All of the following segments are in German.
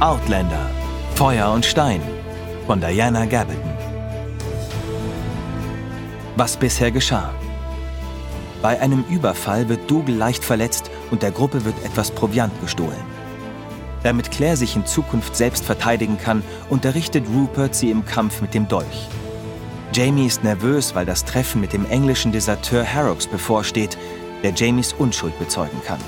Outlander Feuer und Stein von Diana Gabaldon. Was bisher geschah. Bei einem Überfall wird Dougal leicht verletzt und der Gruppe wird etwas Proviant gestohlen. Damit Claire sich in Zukunft selbst verteidigen kann, unterrichtet Rupert sie im Kampf mit dem Dolch. Jamie ist nervös, weil das Treffen mit dem englischen Deserteur Harrocks bevorsteht, der Jamies Unschuld bezeugen kann.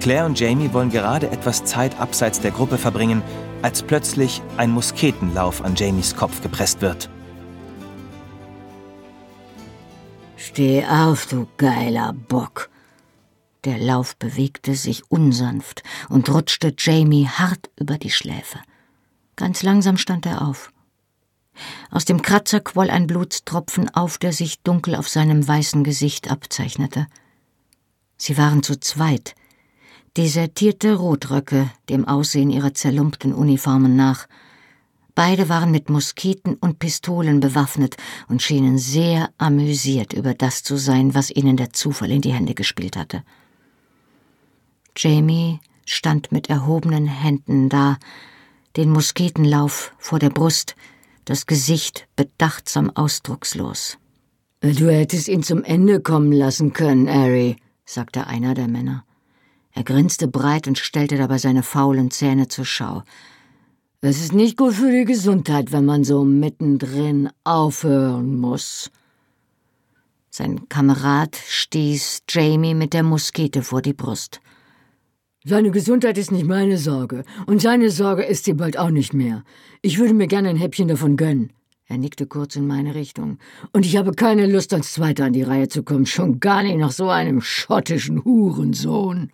Claire und Jamie wollen gerade etwas Zeit abseits der Gruppe verbringen, als plötzlich ein Musketenlauf an Jamies Kopf gepresst wird. Steh auf, du geiler Bock. Der Lauf bewegte sich unsanft und rutschte Jamie hart über die Schläfe. Ganz langsam stand er auf. Aus dem Kratzer quoll ein Blutstropfen auf, der sich dunkel auf seinem weißen Gesicht abzeichnete. Sie waren zu zweit, desertierte Rotröcke dem Aussehen ihrer zerlumpten Uniformen nach. Beide waren mit Musketen und Pistolen bewaffnet und schienen sehr amüsiert über das zu sein, was ihnen der Zufall in die Hände gespielt hatte. Jamie stand mit erhobenen Händen da, den Musketenlauf vor der Brust, das Gesicht bedachtsam ausdruckslos. Du hättest ihn zum Ende kommen lassen können, Harry, sagte einer der Männer. Er grinste breit und stellte dabei seine faulen Zähne zur Schau. Es ist nicht gut für die Gesundheit, wenn man so mittendrin aufhören muss. Sein Kamerad stieß Jamie mit der Muskete vor die Brust. Seine Gesundheit ist nicht meine Sorge, und seine Sorge ist sie bald auch nicht mehr. Ich würde mir gerne ein Häppchen davon gönnen. Er nickte kurz in meine Richtung. Und ich habe keine Lust, als Zweiter an die Reihe zu kommen, schon gar nicht nach so einem schottischen Hurensohn.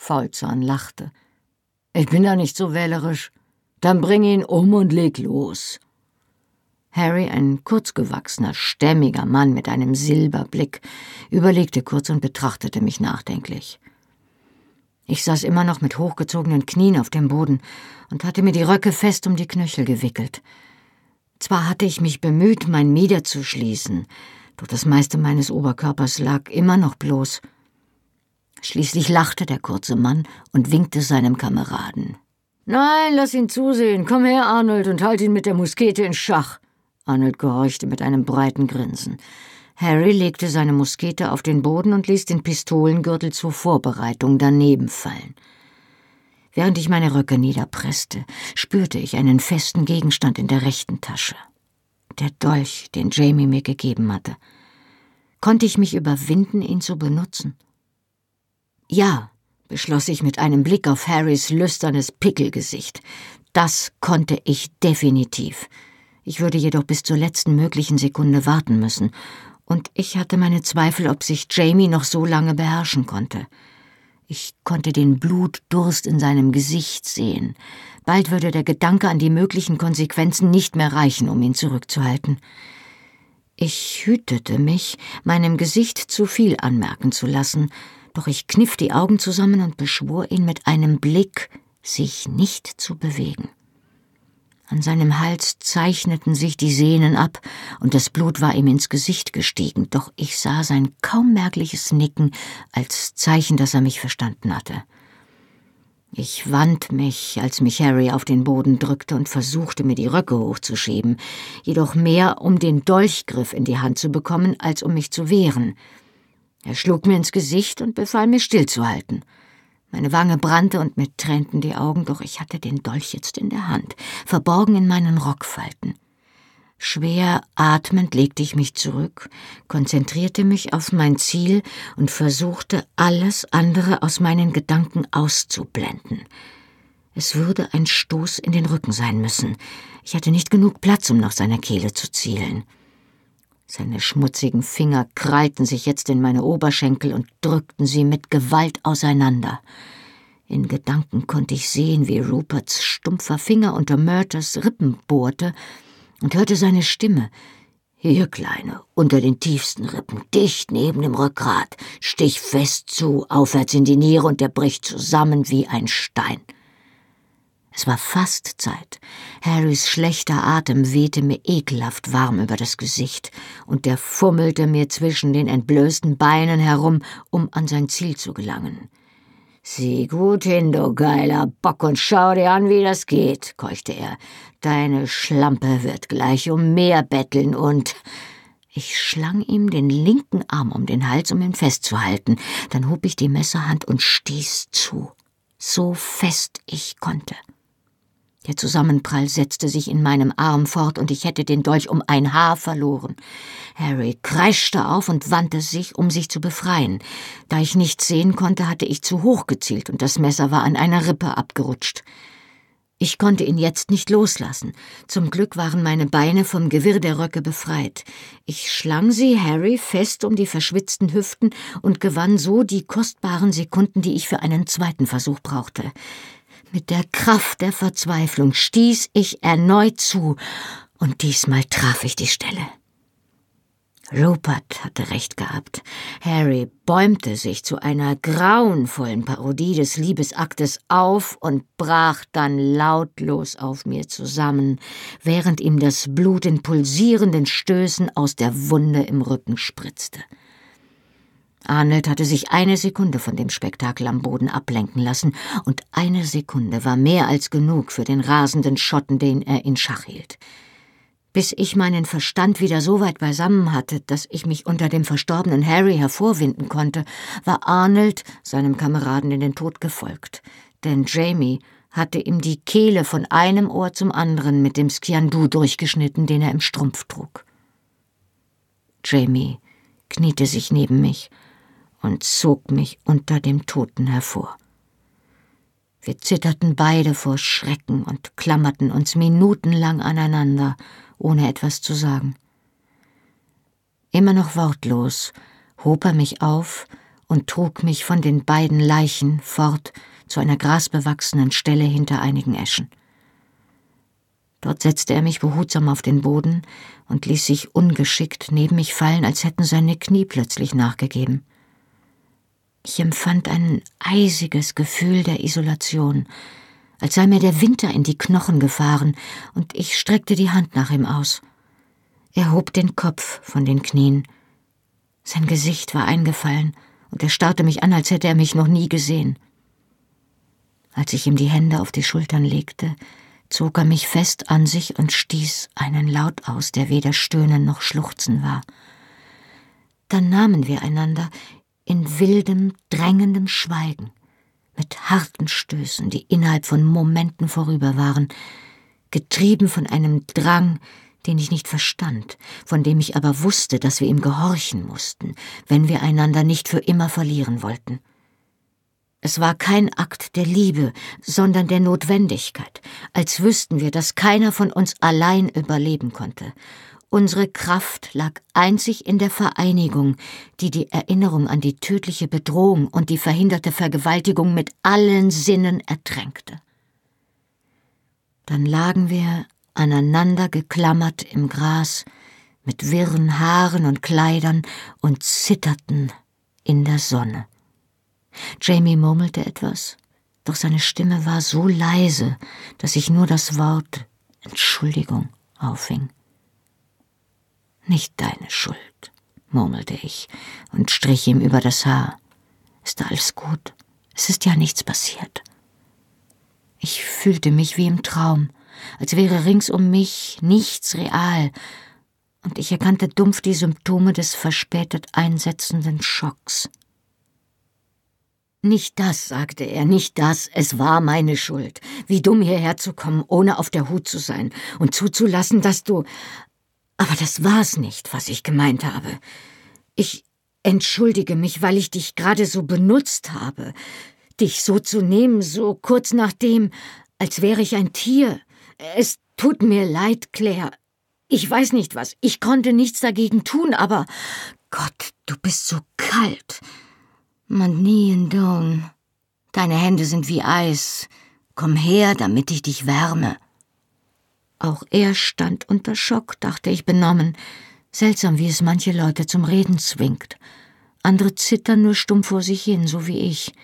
Faulzahn lachte. Ich bin da nicht so wählerisch. Dann bring ihn um und leg los. Harry, ein kurzgewachsener, stämmiger Mann mit einem Silberblick, überlegte kurz und betrachtete mich nachdenklich. Ich saß immer noch mit hochgezogenen Knien auf dem Boden und hatte mir die Röcke fest um die Knöchel gewickelt. Zwar hatte ich mich bemüht, mein Mieder zu schließen, doch das meiste meines Oberkörpers lag immer noch bloß. Schließlich lachte der kurze Mann und winkte seinem Kameraden. Nein, lass ihn zusehen. Komm her, Arnold, und halt ihn mit der Muskete in Schach. Arnold gehorchte mit einem breiten Grinsen. Harry legte seine Muskete auf den Boden und ließ den Pistolengürtel zur Vorbereitung daneben fallen. Während ich meine Röcke niederpresste, spürte ich einen festen Gegenstand in der rechten Tasche. Der Dolch, den Jamie mir gegeben hatte. Konnte ich mich überwinden, ihn zu benutzen? Ja, beschloss ich mit einem Blick auf Harrys lüsternes Pickelgesicht. Das konnte ich definitiv. Ich würde jedoch bis zur letzten möglichen Sekunde warten müssen, und ich hatte meine Zweifel, ob sich Jamie noch so lange beherrschen konnte. Ich konnte den Blutdurst in seinem Gesicht sehen. Bald würde der Gedanke an die möglichen Konsequenzen nicht mehr reichen, um ihn zurückzuhalten. Ich hütete mich, meinem Gesicht zu viel anmerken zu lassen, doch ich kniff die Augen zusammen und beschwor ihn mit einem Blick, sich nicht zu bewegen. An seinem Hals zeichneten sich die Sehnen ab, und das Blut war ihm ins Gesicht gestiegen, doch ich sah sein kaum merkliches Nicken als Zeichen, dass er mich verstanden hatte. Ich wand mich, als mich Harry auf den Boden drückte und versuchte, mir die Röcke hochzuschieben, jedoch mehr, um den Dolchgriff in die Hand zu bekommen, als um mich zu wehren. Er schlug mir ins Gesicht und befahl mir stillzuhalten. Meine Wange brannte und mir tränten die Augen, doch ich hatte den Dolch jetzt in der Hand, verborgen in meinen Rockfalten. Schwer atmend legte ich mich zurück, konzentrierte mich auf mein Ziel und versuchte, alles andere aus meinen Gedanken auszublenden. Es würde ein Stoß in den Rücken sein müssen. Ich hatte nicht genug Platz, um nach seiner Kehle zu zielen. Seine schmutzigen Finger krallten sich jetzt in meine Oberschenkel und drückten sie mit Gewalt auseinander. In Gedanken konnte ich sehen, wie Ruperts stumpfer Finger unter Murters Rippen bohrte und hörte seine Stimme. Hier, Kleine, unter den tiefsten Rippen, dicht neben dem Rückgrat, stich fest zu, aufwärts in die Niere und er bricht zusammen wie ein Stein. Es war fast Zeit. Harrys schlechter Atem wehte mir ekelhaft warm über das Gesicht, und er fummelte mir zwischen den entblößten Beinen herum, um an sein Ziel zu gelangen. Sieh gut hin, du geiler Bock, und schau dir an, wie das geht, keuchte er. Deine Schlampe wird gleich um mehr betteln und. Ich schlang ihm den linken Arm um den Hals, um ihn festzuhalten. Dann hob ich die Messerhand und stieß zu, so fest ich konnte. Der Zusammenprall setzte sich in meinem Arm fort und ich hätte den Dolch um ein Haar verloren. Harry kreischte auf und wandte sich, um sich zu befreien. Da ich nichts sehen konnte, hatte ich zu hoch gezielt und das Messer war an einer Rippe abgerutscht. Ich konnte ihn jetzt nicht loslassen. Zum Glück waren meine Beine vom Gewirr der Röcke befreit. Ich schlang sie Harry fest um die verschwitzten Hüften und gewann so die kostbaren Sekunden, die ich für einen zweiten Versuch brauchte. Mit der Kraft der Verzweiflung stieß ich erneut zu, und diesmal traf ich die Stelle. Rupert hatte recht gehabt. Harry bäumte sich zu einer grauenvollen Parodie des Liebesaktes auf und brach dann lautlos auf mir zusammen, während ihm das Blut in pulsierenden Stößen aus der Wunde im Rücken spritzte. Arnold hatte sich eine Sekunde von dem Spektakel am Boden ablenken lassen, und eine Sekunde war mehr als genug für den rasenden Schotten, den er in Schach hielt. Bis ich meinen Verstand wieder so weit beisammen hatte, dass ich mich unter dem verstorbenen Harry hervorwinden konnte, war Arnold seinem Kameraden in den Tod gefolgt, denn Jamie hatte ihm die Kehle von einem Ohr zum anderen mit dem Skiandu durchgeschnitten, den er im Strumpf trug. Jamie kniete sich neben mich und zog mich unter dem Toten hervor. Wir zitterten beide vor Schrecken und klammerten uns minutenlang aneinander, ohne etwas zu sagen. Immer noch wortlos hob er mich auf und trug mich von den beiden Leichen fort zu einer grasbewachsenen Stelle hinter einigen Eschen. Dort setzte er mich behutsam auf den Boden und ließ sich ungeschickt neben mich fallen, als hätten seine Knie plötzlich nachgegeben. Ich empfand ein eisiges Gefühl der Isolation, als sei mir der Winter in die Knochen gefahren, und ich streckte die Hand nach ihm aus. Er hob den Kopf von den Knien. Sein Gesicht war eingefallen, und er starrte mich an, als hätte er mich noch nie gesehen. Als ich ihm die Hände auf die Schultern legte, zog er mich fest an sich und stieß einen Laut aus, der weder Stöhnen noch Schluchzen war. Dann nahmen wir einander in wildem, drängendem Schweigen, mit harten Stößen, die innerhalb von Momenten vorüber waren, getrieben von einem Drang, den ich nicht verstand, von dem ich aber wusste, dass wir ihm gehorchen mussten, wenn wir einander nicht für immer verlieren wollten. Es war kein Akt der Liebe, sondern der Notwendigkeit, als wüssten wir, dass keiner von uns allein überleben konnte, Unsere Kraft lag einzig in der Vereinigung, die die Erinnerung an die tödliche Bedrohung und die verhinderte Vergewaltigung mit allen Sinnen ertränkte. Dann lagen wir aneinander geklammert im Gras, mit wirren Haaren und Kleidern und zitterten in der Sonne. Jamie murmelte etwas, doch seine Stimme war so leise, dass ich nur das Wort Entschuldigung auffing. Nicht deine Schuld, murmelte ich und strich ihm über das Haar. Ist alles gut? Es ist ja nichts passiert. Ich fühlte mich wie im Traum, als wäre rings um mich nichts real, und ich erkannte dumpf die Symptome des verspätet einsetzenden Schocks. Nicht das, sagte er, nicht das, es war meine Schuld. Wie dumm hierher zu kommen, ohne auf der Hut zu sein und zuzulassen, dass du aber das war's nicht, was ich gemeint habe. Ich entschuldige mich, weil ich dich gerade so benutzt habe. Dich so zu nehmen, so kurz nachdem, als wäre ich ein Tier. Es tut mir leid, Claire. Ich weiß nicht was. Ich konnte nichts dagegen tun, aber Gott, du bist so kalt. Manien Dawn. Deine Hände sind wie Eis. Komm her, damit ich dich wärme. Auch er stand unter Schock, dachte ich benommen. Seltsam, wie es manche Leute zum Reden zwingt. Andere zittern nur stumm vor sich hin, so wie ich.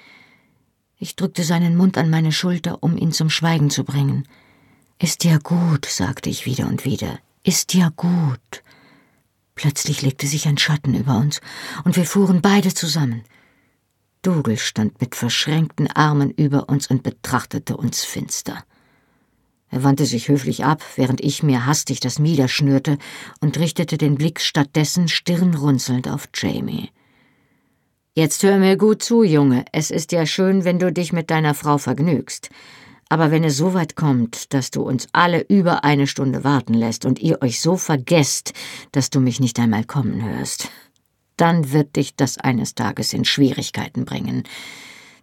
Ich drückte seinen Mund an meine Schulter, um ihn zum Schweigen zu bringen. Ist ja gut, sagte ich wieder und wieder. Ist ja gut. Plötzlich legte sich ein Schatten über uns, und wir fuhren beide zusammen. Dougal stand mit verschränkten Armen über uns und betrachtete uns finster. Er wandte sich höflich ab, während ich mir hastig das Mieder schnürte und richtete den Blick stattdessen stirnrunzelnd auf Jamie. Jetzt hör mir gut zu, Junge. Es ist ja schön, wenn du dich mit deiner Frau vergnügst. Aber wenn es so weit kommt, dass du uns alle über eine Stunde warten lässt und ihr euch so vergesst, dass du mich nicht einmal kommen hörst, dann wird dich das eines Tages in Schwierigkeiten bringen.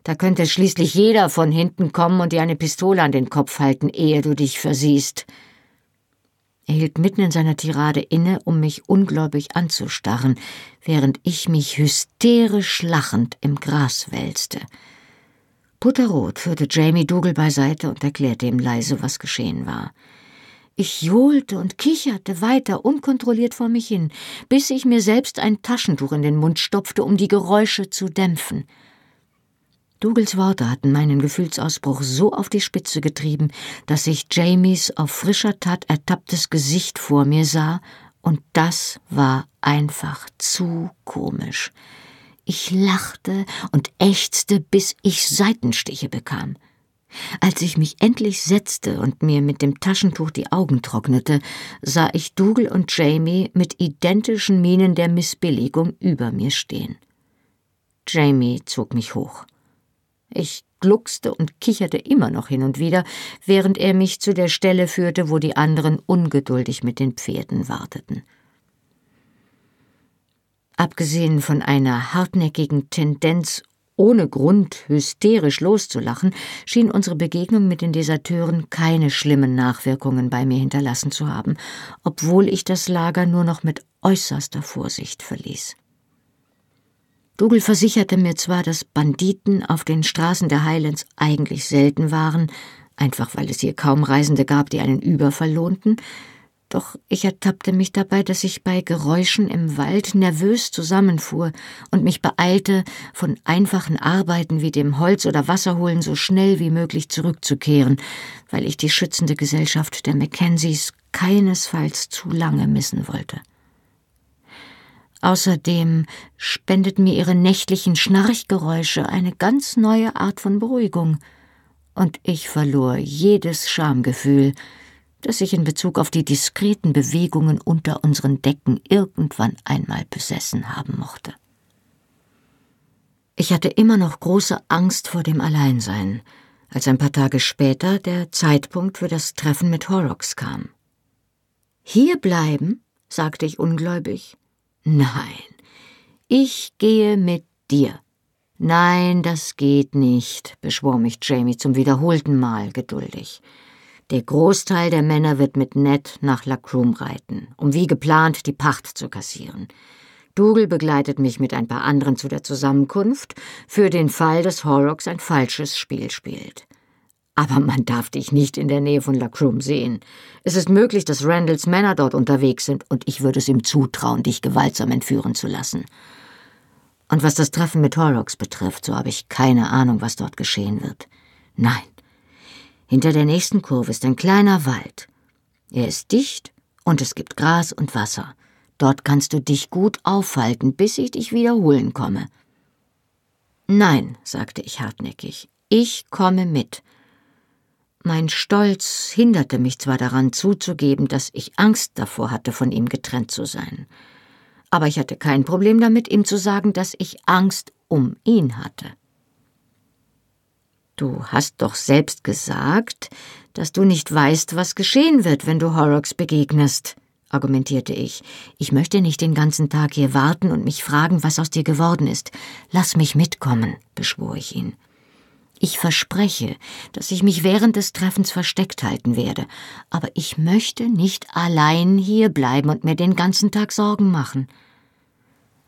Da könnte schließlich jeder von hinten kommen und dir eine Pistole an den Kopf halten, ehe du dich versiehst. Er hielt mitten in seiner Tirade inne, um mich ungläubig anzustarren, während ich mich hysterisch lachend im Gras wälzte. Butterrot führte Jamie Dougal beiseite und erklärte ihm leise, was geschehen war. Ich johlte und kicherte weiter unkontrolliert vor mich hin, bis ich mir selbst ein Taschentuch in den Mund stopfte, um die Geräusche zu dämpfen. Dougals Worte hatten meinen Gefühlsausbruch so auf die Spitze getrieben, dass ich Jamies auf frischer Tat ertapptes Gesicht vor mir sah, und das war einfach zu komisch. Ich lachte und ächzte, bis ich Seitenstiche bekam. Als ich mich endlich setzte und mir mit dem Taschentuch die Augen trocknete, sah ich Dougal und Jamie mit identischen Mienen der Missbilligung über mir stehen. Jamie zog mich hoch. Ich gluckste und kicherte immer noch hin und wieder, während er mich zu der Stelle führte, wo die anderen ungeduldig mit den Pferden warteten. Abgesehen von einer hartnäckigen Tendenz, ohne Grund hysterisch loszulachen, schien unsere Begegnung mit den Deserteuren keine schlimmen Nachwirkungen bei mir hinterlassen zu haben, obwohl ich das Lager nur noch mit äußerster Vorsicht verließ. Dougal versicherte mir zwar, dass Banditen auf den Straßen der Highlands eigentlich selten waren, einfach weil es hier kaum Reisende gab, die einen Überfall lohnten, doch ich ertappte mich dabei, dass ich bei Geräuschen im Wald nervös zusammenfuhr und mich beeilte, von einfachen Arbeiten wie dem Holz- oder Wasserholen so schnell wie möglich zurückzukehren, weil ich die schützende Gesellschaft der Mackenzies keinesfalls zu lange missen wollte. Außerdem spendeten mir ihre nächtlichen Schnarchgeräusche eine ganz neue Art von Beruhigung, und ich verlor jedes Schamgefühl, das ich in Bezug auf die diskreten Bewegungen unter unseren Decken irgendwann einmal besessen haben mochte. Ich hatte immer noch große Angst vor dem Alleinsein, als ein paar Tage später der Zeitpunkt für das Treffen mit Horrocks kam. Hier bleiben? sagte ich ungläubig. Nein, ich gehe mit dir. Nein, das geht nicht, beschwor mich Jamie zum wiederholten Mal geduldig. Der Großteil der Männer wird mit Ned nach Lacroom reiten, um wie geplant die Pacht zu kassieren. Dougal begleitet mich mit ein paar anderen zu der Zusammenkunft, für den Fall, dass Horrocks ein falsches Spiel spielt. Aber man darf dich nicht in der Nähe von Lacroom sehen. Es ist möglich, dass Randalls Männer dort unterwegs sind, und ich würde es ihm zutrauen, dich gewaltsam entführen zu lassen. Und was das Treffen mit Horrocks betrifft, so habe ich keine Ahnung, was dort geschehen wird. Nein. Hinter der nächsten Kurve ist ein kleiner Wald. Er ist dicht und es gibt Gras und Wasser. Dort kannst du dich gut aufhalten, bis ich dich wiederholen komme. Nein, sagte ich hartnäckig, ich komme mit. Mein Stolz hinderte mich zwar daran zuzugeben, dass ich Angst davor hatte, von ihm getrennt zu sein, aber ich hatte kein Problem damit, ihm zu sagen, dass ich Angst um ihn hatte. Du hast doch selbst gesagt, dass du nicht weißt, was geschehen wird, wenn du Horrocks begegnest, argumentierte ich. Ich möchte nicht den ganzen Tag hier warten und mich fragen, was aus dir geworden ist. Lass mich mitkommen, beschwor ich ihn. Ich verspreche, dass ich mich während des Treffens versteckt halten werde, aber ich möchte nicht allein hier bleiben und mir den ganzen Tag Sorgen machen.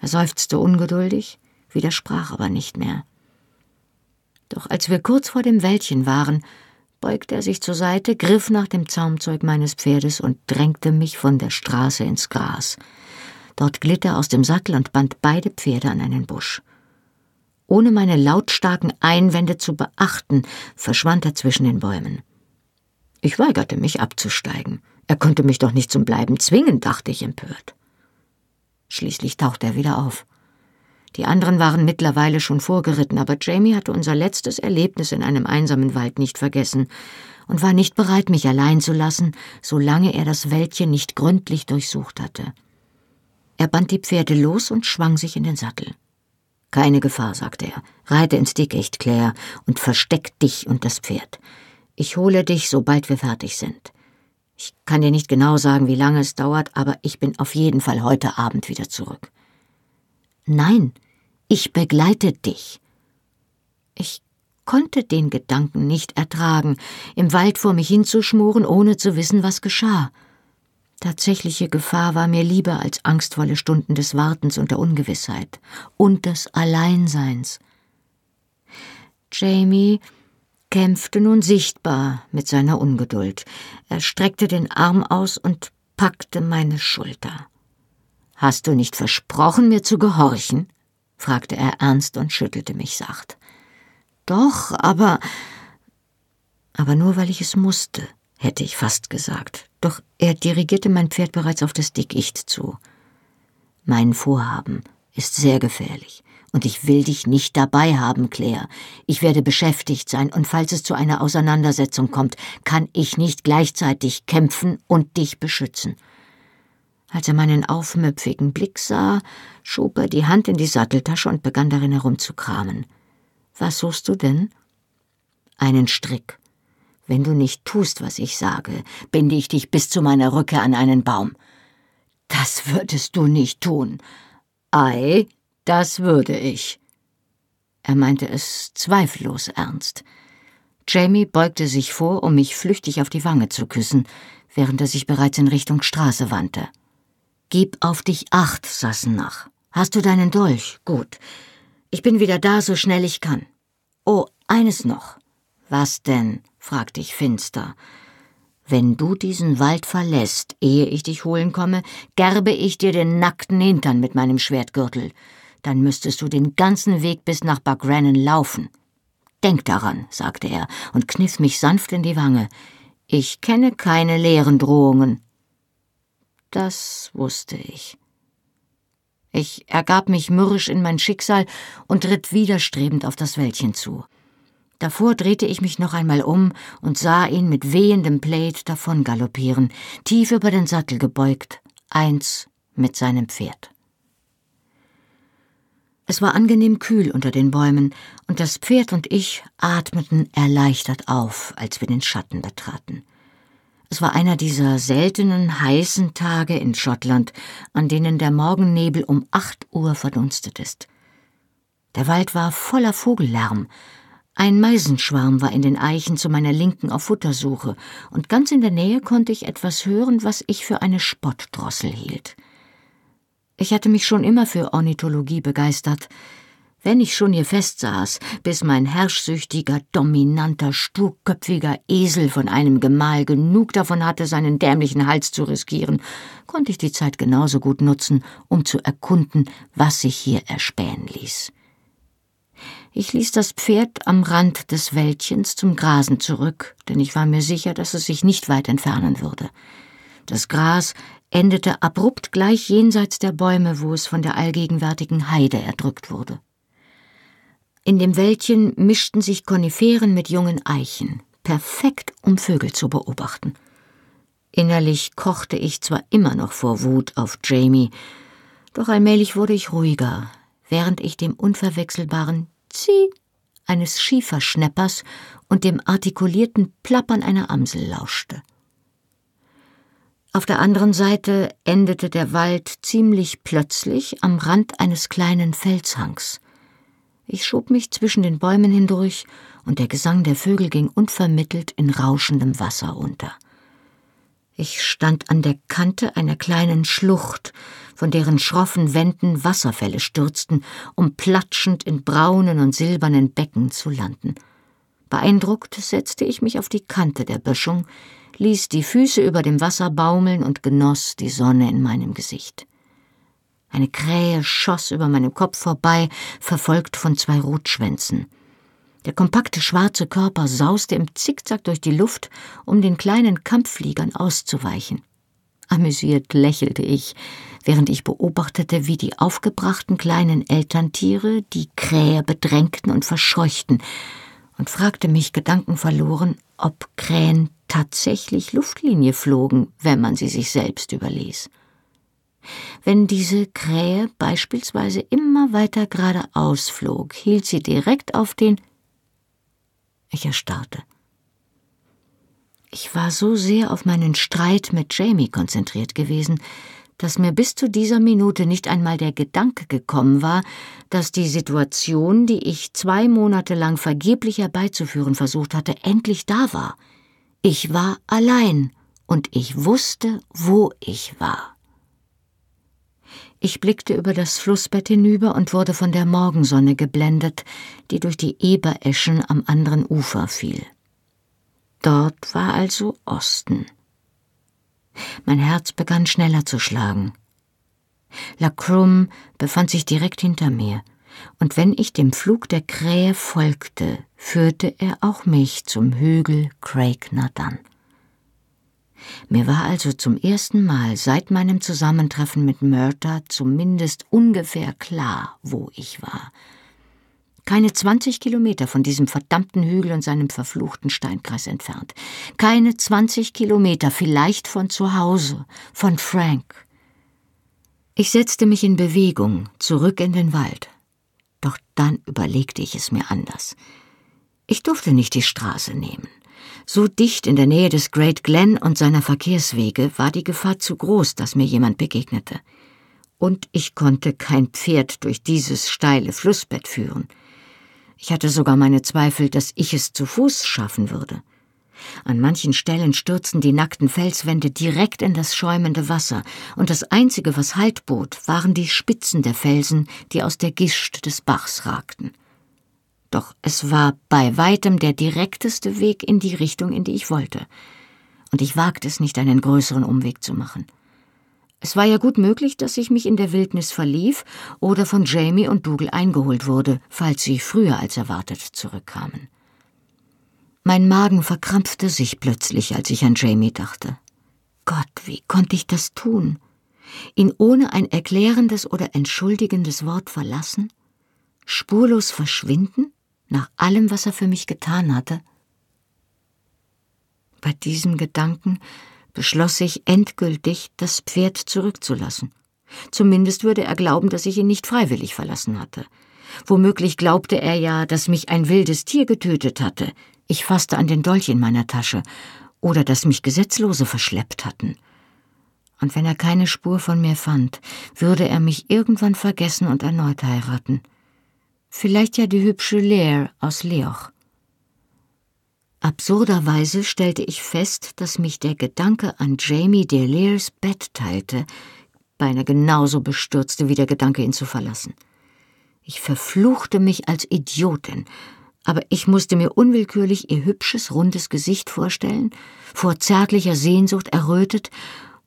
Er seufzte ungeduldig, widersprach aber nicht mehr. Doch als wir kurz vor dem Wäldchen waren, beugte er sich zur Seite, griff nach dem Zaumzeug meines Pferdes und drängte mich von der Straße ins Gras. Dort glitt er aus dem Sattel und band beide Pferde an einen Busch. Ohne meine lautstarken Einwände zu beachten, verschwand er zwischen den Bäumen. Ich weigerte mich abzusteigen. Er konnte mich doch nicht zum Bleiben zwingen, dachte ich empört. Schließlich tauchte er wieder auf. Die anderen waren mittlerweile schon vorgeritten, aber Jamie hatte unser letztes Erlebnis in einem einsamen Wald nicht vergessen und war nicht bereit, mich allein zu lassen, solange er das Wäldchen nicht gründlich durchsucht hatte. Er band die Pferde los und schwang sich in den Sattel. Keine Gefahr, sagte er. Reite ins Dickicht, Claire, und versteck dich und das Pferd. Ich hole dich, sobald wir fertig sind. Ich kann dir nicht genau sagen, wie lange es dauert, aber ich bin auf jeden Fall heute Abend wieder zurück. Nein, ich begleite dich. Ich konnte den Gedanken nicht ertragen, im Wald vor mich hinzuschmoren, ohne zu wissen, was geschah. Tatsächliche Gefahr war mir lieber als angstvolle Stunden des Wartens und der Ungewissheit und des Alleinseins. Jamie kämpfte nun sichtbar mit seiner Ungeduld. Er streckte den Arm aus und packte meine Schulter. Hast du nicht versprochen, mir zu gehorchen? fragte er ernst und schüttelte mich sacht. Doch, aber. Aber nur weil ich es musste, hätte ich fast gesagt. Doch er dirigierte mein Pferd bereits auf das Dickicht zu. Mein Vorhaben ist sehr gefährlich. Und ich will dich nicht dabei haben, Claire. Ich werde beschäftigt sein, und falls es zu einer Auseinandersetzung kommt, kann ich nicht gleichzeitig kämpfen und dich beschützen. Als er meinen aufmüpfigen Blick sah, schob er die Hand in die Satteltasche und begann darin herumzukramen. Was suchst du denn? Einen Strick. Wenn du nicht tust, was ich sage, binde ich dich bis zu meiner Rückkehr an einen Baum. Das würdest du nicht tun. Ei, das würde ich. Er meinte es zweifellos ernst. Jamie beugte sich vor, um mich flüchtig auf die Wange zu küssen, während er sich bereits in Richtung Straße wandte. Gib auf dich acht, Sassenach. Hast du deinen Dolch? Gut. Ich bin wieder da, so schnell ich kann. Oh, eines noch. Was denn? Fragte ich finster. Wenn du diesen Wald verlässt, ehe ich dich holen komme, gerbe ich dir den nackten Hintern mit meinem Schwertgürtel dann müsstest du den ganzen Weg bis nach Buckrannon laufen. Denk daran, sagte er und kniff mich sanft in die Wange. Ich kenne keine leeren Drohungen. Das wusste ich. Ich ergab mich mürrisch in mein Schicksal und ritt widerstrebend auf das Wäldchen zu. Davor drehte ich mich noch einmal um und sah ihn mit wehendem Plaid davon galoppieren, tief über den Sattel gebeugt, eins mit seinem Pferd. Es war angenehm kühl unter den Bäumen, und das Pferd und ich atmeten erleichtert auf, als wir den Schatten betraten. Es war einer dieser seltenen heißen Tage in Schottland, an denen der Morgennebel um acht Uhr verdunstet ist. Der Wald war voller Vogellärm. Ein Meisenschwarm war in den Eichen zu meiner Linken auf Futtersuche, und ganz in der Nähe konnte ich etwas hören, was ich für eine Spottdrossel hielt. Ich hatte mich schon immer für Ornithologie begeistert. Wenn ich schon hier festsaß, bis mein herrschsüchtiger, dominanter, sturköpfiger Esel von einem Gemahl genug davon hatte, seinen dämlichen Hals zu riskieren, konnte ich die Zeit genauso gut nutzen, um zu erkunden, was sich hier erspähen ließ. Ich ließ das Pferd am Rand des Wäldchens zum Grasen zurück, denn ich war mir sicher, dass es sich nicht weit entfernen würde. Das Gras endete abrupt gleich jenseits der Bäume, wo es von der allgegenwärtigen Heide erdrückt wurde. In dem Wäldchen mischten sich Koniferen mit jungen Eichen, perfekt, um Vögel zu beobachten. Innerlich kochte ich zwar immer noch vor Wut auf Jamie, doch allmählich wurde ich ruhiger, während ich dem unverwechselbaren Zieh eines Schieferschneppers und dem artikulierten Plappern einer Amsel lauschte. Auf der anderen Seite endete der Wald ziemlich plötzlich am Rand eines kleinen Felshangs. Ich schob mich zwischen den Bäumen hindurch, und der Gesang der Vögel ging unvermittelt in rauschendem Wasser unter. Ich stand an der Kante einer kleinen Schlucht, von deren schroffen Wänden Wasserfälle stürzten, um platschend in braunen und silbernen Becken zu landen. Beeindruckt setzte ich mich auf die Kante der Böschung, ließ die Füße über dem Wasser baumeln und genoss die Sonne in meinem Gesicht. Eine Krähe schoss über meinem Kopf vorbei, verfolgt von zwei Rotschwänzen. Der kompakte schwarze Körper sauste im Zickzack durch die Luft, um den kleinen Kampffliegern auszuweichen. Amüsiert lächelte ich, während ich beobachtete, wie die aufgebrachten kleinen Elterntiere die Krähe bedrängten und verscheuchten, und fragte mich gedankenverloren, ob Krähen tatsächlich Luftlinie flogen, wenn man sie sich selbst überließ. Wenn diese Krähe beispielsweise immer weiter geradeaus flog, hielt sie direkt auf den Ich erstarrte. Ich war so sehr auf meinen Streit mit Jamie konzentriert gewesen, dass mir bis zu dieser Minute nicht einmal der Gedanke gekommen war, dass die Situation, die ich zwei Monate lang vergeblich herbeizuführen versucht hatte, endlich da war. Ich war allein und ich wusste, wo ich war. Ich blickte über das Flussbett hinüber und wurde von der Morgensonne geblendet, die durch die Ebereschen am anderen Ufer fiel. Dort war also Osten. Mein Herz begann schneller zu schlagen. Lacrum befand sich direkt hinter mir, und wenn ich dem Flug der Krähe folgte, führte er auch mich zum Hügel Craig Nadan. Mir war also zum ersten Mal seit meinem Zusammentreffen mit Murta zumindest ungefähr klar, wo ich war. Keine 20 Kilometer von diesem verdammten Hügel und seinem verfluchten Steinkreis entfernt. Keine 20 Kilometer, vielleicht von zu Hause, von Frank. Ich setzte mich in Bewegung, zurück in den Wald. Doch dann überlegte ich es mir anders. Ich durfte nicht die Straße nehmen. So dicht in der Nähe des Great Glen und seiner Verkehrswege war die Gefahr zu groß, dass mir jemand begegnete. Und ich konnte kein Pferd durch dieses steile Flussbett führen. Ich hatte sogar meine Zweifel, dass ich es zu Fuß schaffen würde. An manchen Stellen stürzten die nackten Felswände direkt in das schäumende Wasser, und das Einzige, was Halt bot, waren die Spitzen der Felsen, die aus der Gischt des Bachs ragten. Doch es war bei weitem der direkteste Weg in die Richtung, in die ich wollte, und ich wagte es nicht, einen größeren Umweg zu machen. Es war ja gut möglich, dass ich mich in der Wildnis verlief oder von Jamie und Dougal eingeholt wurde, falls sie früher als erwartet zurückkamen. Mein Magen verkrampfte sich plötzlich, als ich an Jamie dachte. Gott, wie konnte ich das tun? Ihn ohne ein erklärendes oder entschuldigendes Wort verlassen? Spurlos verschwinden? Nach allem, was er für mich getan hatte? Bei diesem Gedanken beschloss ich endgültig, das Pferd zurückzulassen. Zumindest würde er glauben, dass ich ihn nicht freiwillig verlassen hatte. Womöglich glaubte er ja, dass mich ein wildes Tier getötet hatte. Ich fasste an den Dolch in meiner Tasche. Oder dass mich Gesetzlose verschleppt hatten. Und wenn er keine Spur von mir fand, würde er mich irgendwann vergessen und erneut heiraten. Vielleicht ja die hübsche Lear aus Leoch. Absurderweise stellte ich fest, dass mich der Gedanke an Jamie Delears Bett teilte, beinahe genauso bestürzte wie der Gedanke, ihn zu verlassen. Ich verfluchte mich als Idiotin, aber ich musste mir unwillkürlich ihr hübsches, rundes Gesicht vorstellen, vor zärtlicher Sehnsucht errötet,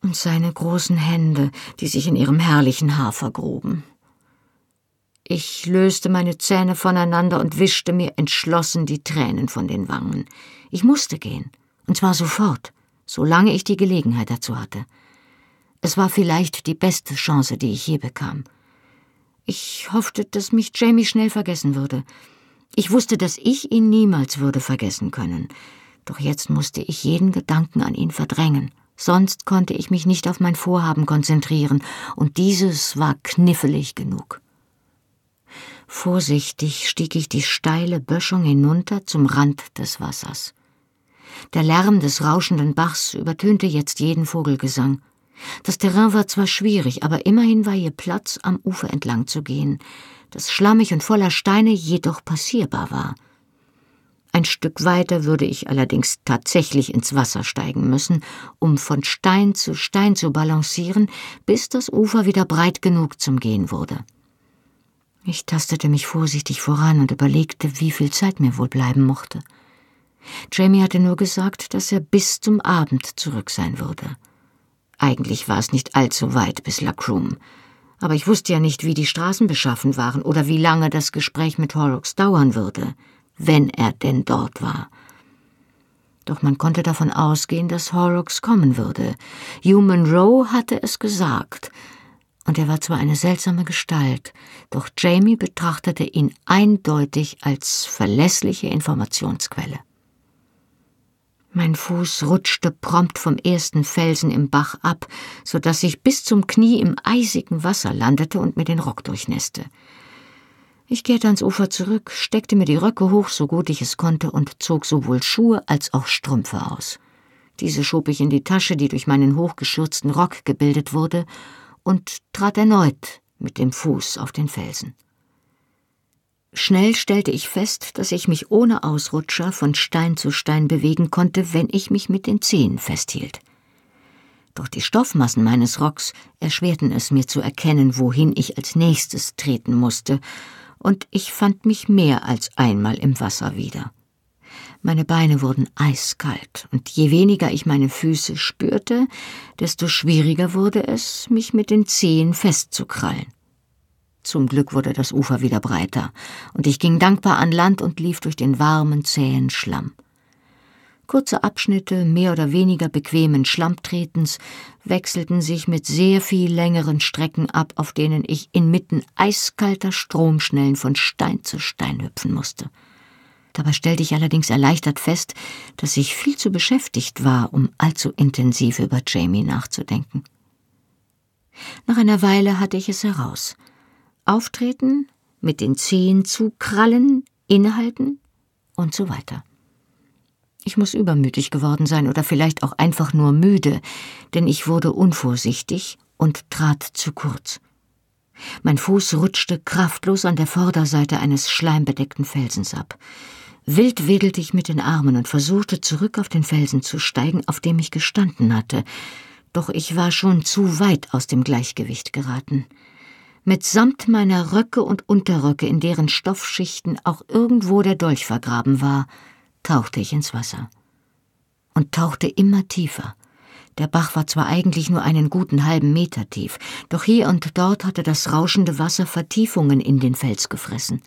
und seine großen Hände, die sich in ihrem herrlichen Haar vergruben. Ich löste meine Zähne voneinander und wischte mir entschlossen die Tränen von den Wangen. Ich musste gehen, und zwar sofort, solange ich die Gelegenheit dazu hatte. Es war vielleicht die beste Chance, die ich je bekam. Ich hoffte, dass mich Jamie schnell vergessen würde. Ich wusste, dass ich ihn niemals würde vergessen können. Doch jetzt musste ich jeden Gedanken an ihn verdrängen. Sonst konnte ich mich nicht auf mein Vorhaben konzentrieren, und dieses war knifflig genug. Vorsichtig stieg ich die steile Böschung hinunter zum Rand des Wassers. Der Lärm des rauschenden Bachs übertönte jetzt jeden Vogelgesang. Das Terrain war zwar schwierig, aber immerhin war hier Platz, am Ufer entlang zu gehen, das schlammig und voller Steine jedoch passierbar war. Ein Stück weiter würde ich allerdings tatsächlich ins Wasser steigen müssen, um von Stein zu Stein zu balancieren, bis das Ufer wieder breit genug zum Gehen wurde. Ich tastete mich vorsichtig voran und überlegte, wie viel Zeit mir wohl bleiben mochte. Jamie hatte nur gesagt, dass er bis zum Abend zurück sein würde. Eigentlich war es nicht allzu weit bis Lacroom, aber ich wusste ja nicht, wie die Straßen beschaffen waren oder wie lange das Gespräch mit Horrocks dauern würde, wenn er denn dort war. Doch man konnte davon ausgehen, dass Horrocks kommen würde. Hugh Monroe hatte es gesagt, und er war zwar eine seltsame Gestalt, doch Jamie betrachtete ihn eindeutig als verlässliche Informationsquelle. Mein Fuß rutschte prompt vom ersten Felsen im Bach ab, so dass ich bis zum Knie im eisigen Wasser landete und mir den Rock durchnässte. Ich kehrte ans Ufer zurück, steckte mir die Röcke hoch, so gut ich es konnte, und zog sowohl Schuhe als auch Strümpfe aus. Diese schob ich in die Tasche, die durch meinen hochgeschürzten Rock gebildet wurde, und trat erneut mit dem Fuß auf den Felsen. Schnell stellte ich fest, dass ich mich ohne Ausrutscher von Stein zu Stein bewegen konnte, wenn ich mich mit den Zehen festhielt. Doch die Stoffmassen meines Rocks erschwerten es mir zu erkennen, wohin ich als nächstes treten musste, und ich fand mich mehr als einmal im Wasser wieder. Meine Beine wurden eiskalt, und je weniger ich meine Füße spürte, desto schwieriger wurde es, mich mit den Zehen festzukrallen. Zum Glück wurde das Ufer wieder breiter, und ich ging dankbar an Land und lief durch den warmen, zähen Schlamm. Kurze Abschnitte mehr oder weniger bequemen Schlammtretens wechselten sich mit sehr viel längeren Strecken ab, auf denen ich inmitten eiskalter Stromschnellen von Stein zu Stein hüpfen musste. Dabei stellte ich allerdings erleichtert fest, dass ich viel zu beschäftigt war, um allzu intensiv über Jamie nachzudenken. Nach einer Weile hatte ich es heraus – Auftreten, mit den Zehen zukrallen, innehalten und so weiter. Ich muss übermütig geworden sein oder vielleicht auch einfach nur müde, denn ich wurde unvorsichtig und trat zu kurz. Mein Fuß rutschte kraftlos an der Vorderseite eines schleimbedeckten Felsens ab. Wild wedelte ich mit den Armen und versuchte zurück auf den Felsen zu steigen, auf dem ich gestanden hatte, doch ich war schon zu weit aus dem Gleichgewicht geraten mitsamt meiner Röcke und Unterröcke, in deren Stoffschichten auch irgendwo der Dolch vergraben war, tauchte ich ins Wasser. Und tauchte immer tiefer. Der Bach war zwar eigentlich nur einen guten halben Meter tief, doch hier und dort hatte das rauschende Wasser Vertiefungen in den Fels gefressen.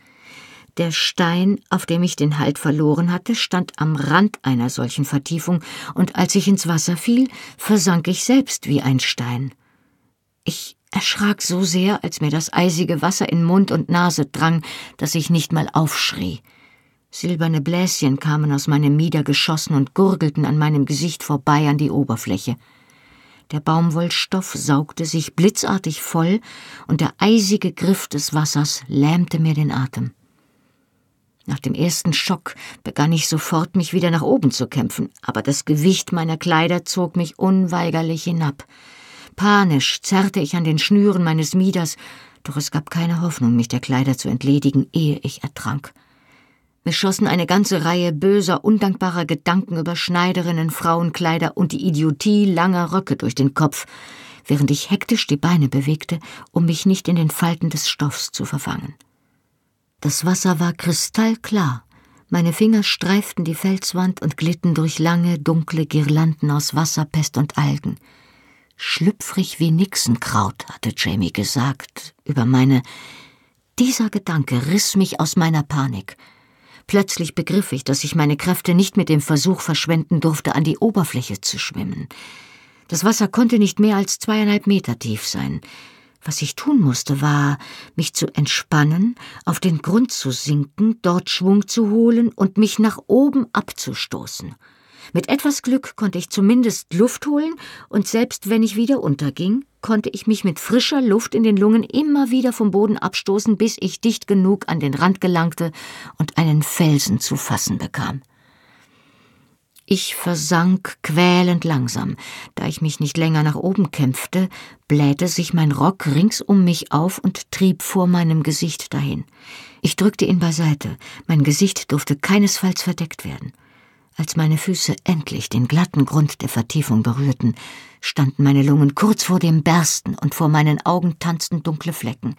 Der Stein, auf dem ich den Halt verloren hatte, stand am Rand einer solchen Vertiefung, und als ich ins Wasser fiel, versank ich selbst wie ein Stein. Ich erschrak so sehr, als mir das eisige Wasser in Mund und Nase drang, dass ich nicht mal aufschrie. Silberne Bläschen kamen aus meinem Mieder geschossen und gurgelten an meinem Gesicht vorbei an die Oberfläche. Der Baumwollstoff saugte sich blitzartig voll, und der eisige Griff des Wassers lähmte mir den Atem. Nach dem ersten Schock begann ich sofort, mich wieder nach oben zu kämpfen, aber das Gewicht meiner Kleider zog mich unweigerlich hinab. Panisch zerrte ich an den Schnüren meines Mieders, doch es gab keine Hoffnung, mich der Kleider zu entledigen, ehe ich ertrank. Mir schossen eine ganze Reihe böser, undankbarer Gedanken über Schneiderinnen, Frauenkleider und die Idiotie langer Röcke durch den Kopf, während ich hektisch die Beine bewegte, um mich nicht in den Falten des Stoffs zu verfangen. Das Wasser war kristallklar, meine Finger streiften die Felswand und glitten durch lange, dunkle Girlanden aus Wasserpest und Algen. Schlüpfrig wie Nixenkraut, hatte Jamie gesagt, über meine. Dieser Gedanke riss mich aus meiner Panik. Plötzlich begriff ich, dass ich meine Kräfte nicht mit dem Versuch verschwenden durfte, an die Oberfläche zu schwimmen. Das Wasser konnte nicht mehr als zweieinhalb Meter tief sein. Was ich tun musste, war, mich zu entspannen, auf den Grund zu sinken, dort Schwung zu holen und mich nach oben abzustoßen. Mit etwas Glück konnte ich zumindest Luft holen, und selbst wenn ich wieder unterging, konnte ich mich mit frischer Luft in den Lungen immer wieder vom Boden abstoßen, bis ich dicht genug an den Rand gelangte und einen Felsen zu fassen bekam. Ich versank quälend langsam. Da ich mich nicht länger nach oben kämpfte, blähte sich mein Rock rings um mich auf und trieb vor meinem Gesicht dahin. Ich drückte ihn beiseite, mein Gesicht durfte keinesfalls verdeckt werden. Als meine Füße endlich den glatten Grund der Vertiefung berührten, standen meine Lungen kurz vor dem Bersten und vor meinen Augen tanzten dunkle Flecken.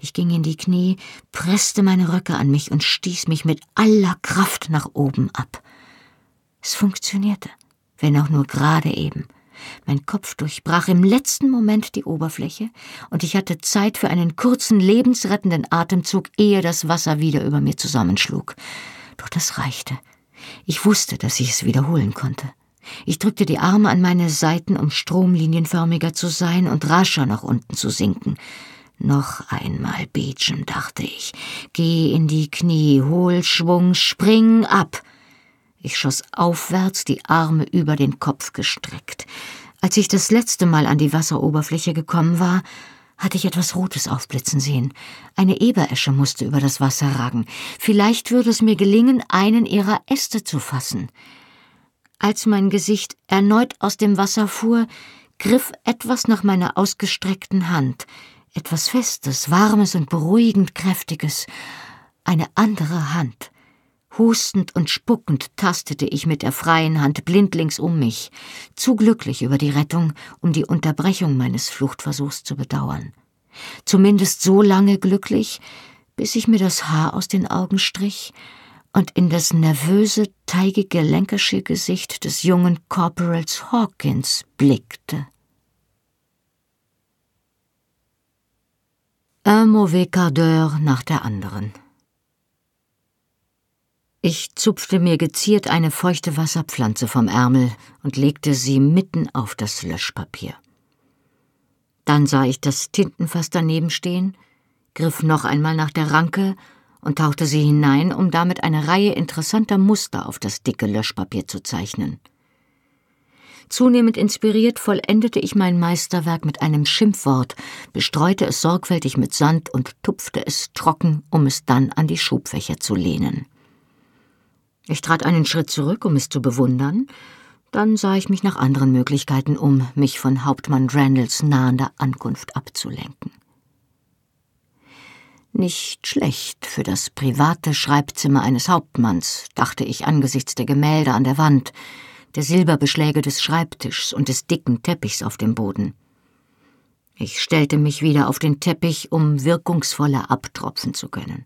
Ich ging in die Knie, presste meine Röcke an mich und stieß mich mit aller Kraft nach oben ab. Es funktionierte, wenn auch nur gerade eben. Mein Kopf durchbrach im letzten Moment die Oberfläche, und ich hatte Zeit für einen kurzen, lebensrettenden Atemzug, ehe das Wasser wieder über mir zusammenschlug. Doch das reichte. Ich wusste, dass ich es wiederholen konnte. Ich drückte die Arme an meine Seiten, um stromlinienförmiger zu sein und rascher nach unten zu sinken. Noch einmal, Beechen, dachte ich. Geh in die Knie, hol Schwung, spring ab. Ich schoss aufwärts, die Arme über den Kopf gestreckt. Als ich das letzte Mal an die Wasseroberfläche gekommen war, hatte ich etwas Rotes aufblitzen sehen. Eine Eberesche musste über das Wasser ragen. Vielleicht würde es mir gelingen, einen ihrer Äste zu fassen. Als mein Gesicht erneut aus dem Wasser fuhr, griff etwas nach meiner ausgestreckten Hand. Etwas Festes, Warmes und beruhigend Kräftiges. Eine andere Hand. Hustend und spuckend tastete ich mit der freien Hand blindlings um mich, zu glücklich über die Rettung, um die Unterbrechung meines Fluchtversuchs zu bedauern. Zumindest so lange glücklich, bis ich mir das Haar aus den Augen strich und in das nervöse, teigige Lancashire Gesicht des jungen Corporals Hawkins blickte. Un mauvais quart d'heure nach der anderen. Ich zupfte mir geziert eine feuchte Wasserpflanze vom Ärmel und legte sie mitten auf das Löschpapier. Dann sah ich das Tintenfass daneben stehen, griff noch einmal nach der Ranke und tauchte sie hinein, um damit eine Reihe interessanter Muster auf das dicke Löschpapier zu zeichnen. Zunehmend inspiriert vollendete ich mein Meisterwerk mit einem Schimpfwort, bestreute es sorgfältig mit Sand und tupfte es trocken, um es dann an die Schubfächer zu lehnen. Ich trat einen Schritt zurück, um es zu bewundern, dann sah ich mich nach anderen Möglichkeiten um, mich von Hauptmann Randalls nahender Ankunft abzulenken. Nicht schlecht für das private Schreibzimmer eines Hauptmanns, dachte ich angesichts der Gemälde an der Wand, der Silberbeschläge des Schreibtischs und des dicken Teppichs auf dem Boden. Ich stellte mich wieder auf den Teppich, um wirkungsvoller abtropfen zu können.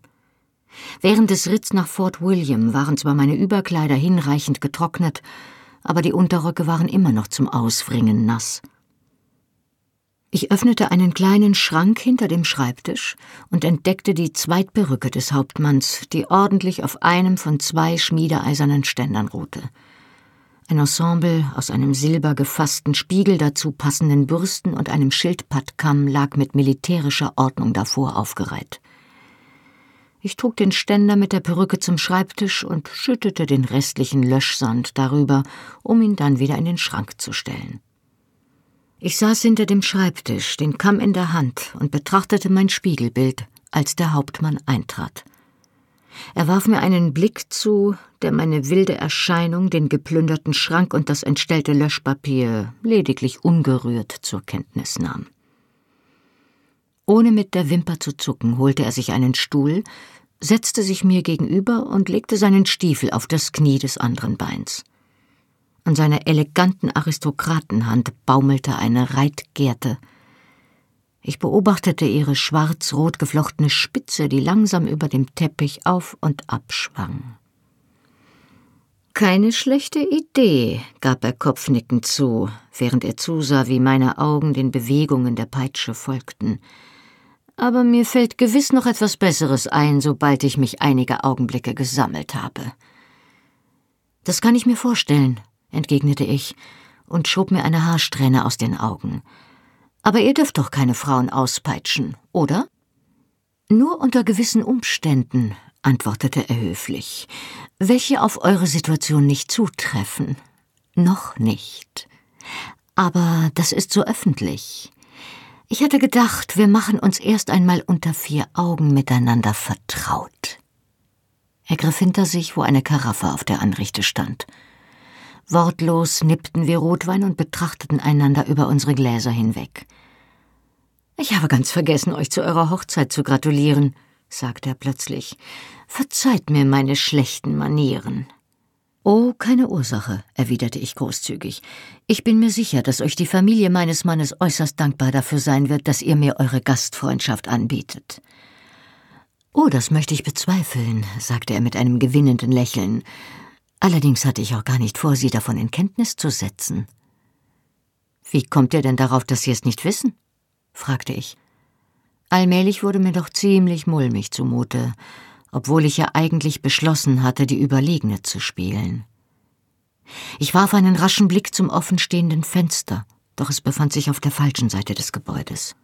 Während des Ritts nach Fort William waren zwar meine Überkleider hinreichend getrocknet, aber die Unterröcke waren immer noch zum Auswringen nass. Ich öffnete einen kleinen Schrank hinter dem Schreibtisch und entdeckte die Zweitperücke des Hauptmanns, die ordentlich auf einem von zwei schmiedeeisernen Ständern ruhte. Ein Ensemble aus einem silbergefassten Spiegel, dazu passenden Bürsten und einem Schildpattkamm lag mit militärischer Ordnung davor aufgereiht. Ich trug den Ständer mit der Perücke zum Schreibtisch und schüttete den restlichen Löschsand darüber, um ihn dann wieder in den Schrank zu stellen. Ich saß hinter dem Schreibtisch, den Kamm in der Hand, und betrachtete mein Spiegelbild, als der Hauptmann eintrat. Er warf mir einen Blick zu, der meine wilde Erscheinung, den geplünderten Schrank und das entstellte Löschpapier lediglich ungerührt zur Kenntnis nahm. Ohne mit der Wimper zu zucken, holte er sich einen Stuhl, setzte sich mir gegenüber und legte seinen Stiefel auf das Knie des anderen Beins. An seiner eleganten Aristokratenhand baumelte eine Reitgerte. Ich beobachtete ihre schwarz-rot geflochtene Spitze, die langsam über dem Teppich auf und ab schwang. Keine schlechte Idee, gab er kopfnickend zu, während er zusah, wie meine Augen den Bewegungen der Peitsche folgten aber mir fällt gewiss noch etwas Besseres ein, sobald ich mich einige Augenblicke gesammelt habe. Das kann ich mir vorstellen, entgegnete ich und schob mir eine Haarsträhne aus den Augen. Aber ihr dürft doch keine Frauen auspeitschen, oder? Nur unter gewissen Umständen, antwortete er höflich, welche auf eure Situation nicht zutreffen. Noch nicht. Aber das ist so öffentlich. Ich hatte gedacht, wir machen uns erst einmal unter vier Augen miteinander vertraut. Er griff hinter sich, wo eine Karaffe auf der Anrichte stand. Wortlos nippten wir Rotwein und betrachteten einander über unsere Gläser hinweg. Ich habe ganz vergessen, euch zu eurer Hochzeit zu gratulieren, sagte er plötzlich. Verzeiht mir meine schlechten Manieren. Oh, keine Ursache, erwiderte ich großzügig. Ich bin mir sicher, dass euch die Familie meines Mannes äußerst dankbar dafür sein wird, dass ihr mir eure Gastfreundschaft anbietet. Oh, das möchte ich bezweifeln, sagte er mit einem gewinnenden Lächeln. Allerdings hatte ich auch gar nicht vor, Sie davon in Kenntnis zu setzen. Wie kommt ihr denn darauf, dass Sie es nicht wissen? fragte ich. Allmählich wurde mir doch ziemlich mulmig zumute, obwohl ich ja eigentlich beschlossen hatte, die Überlegene zu spielen. Ich warf einen raschen Blick zum offenstehenden Fenster, doch es befand sich auf der falschen Seite des Gebäudes.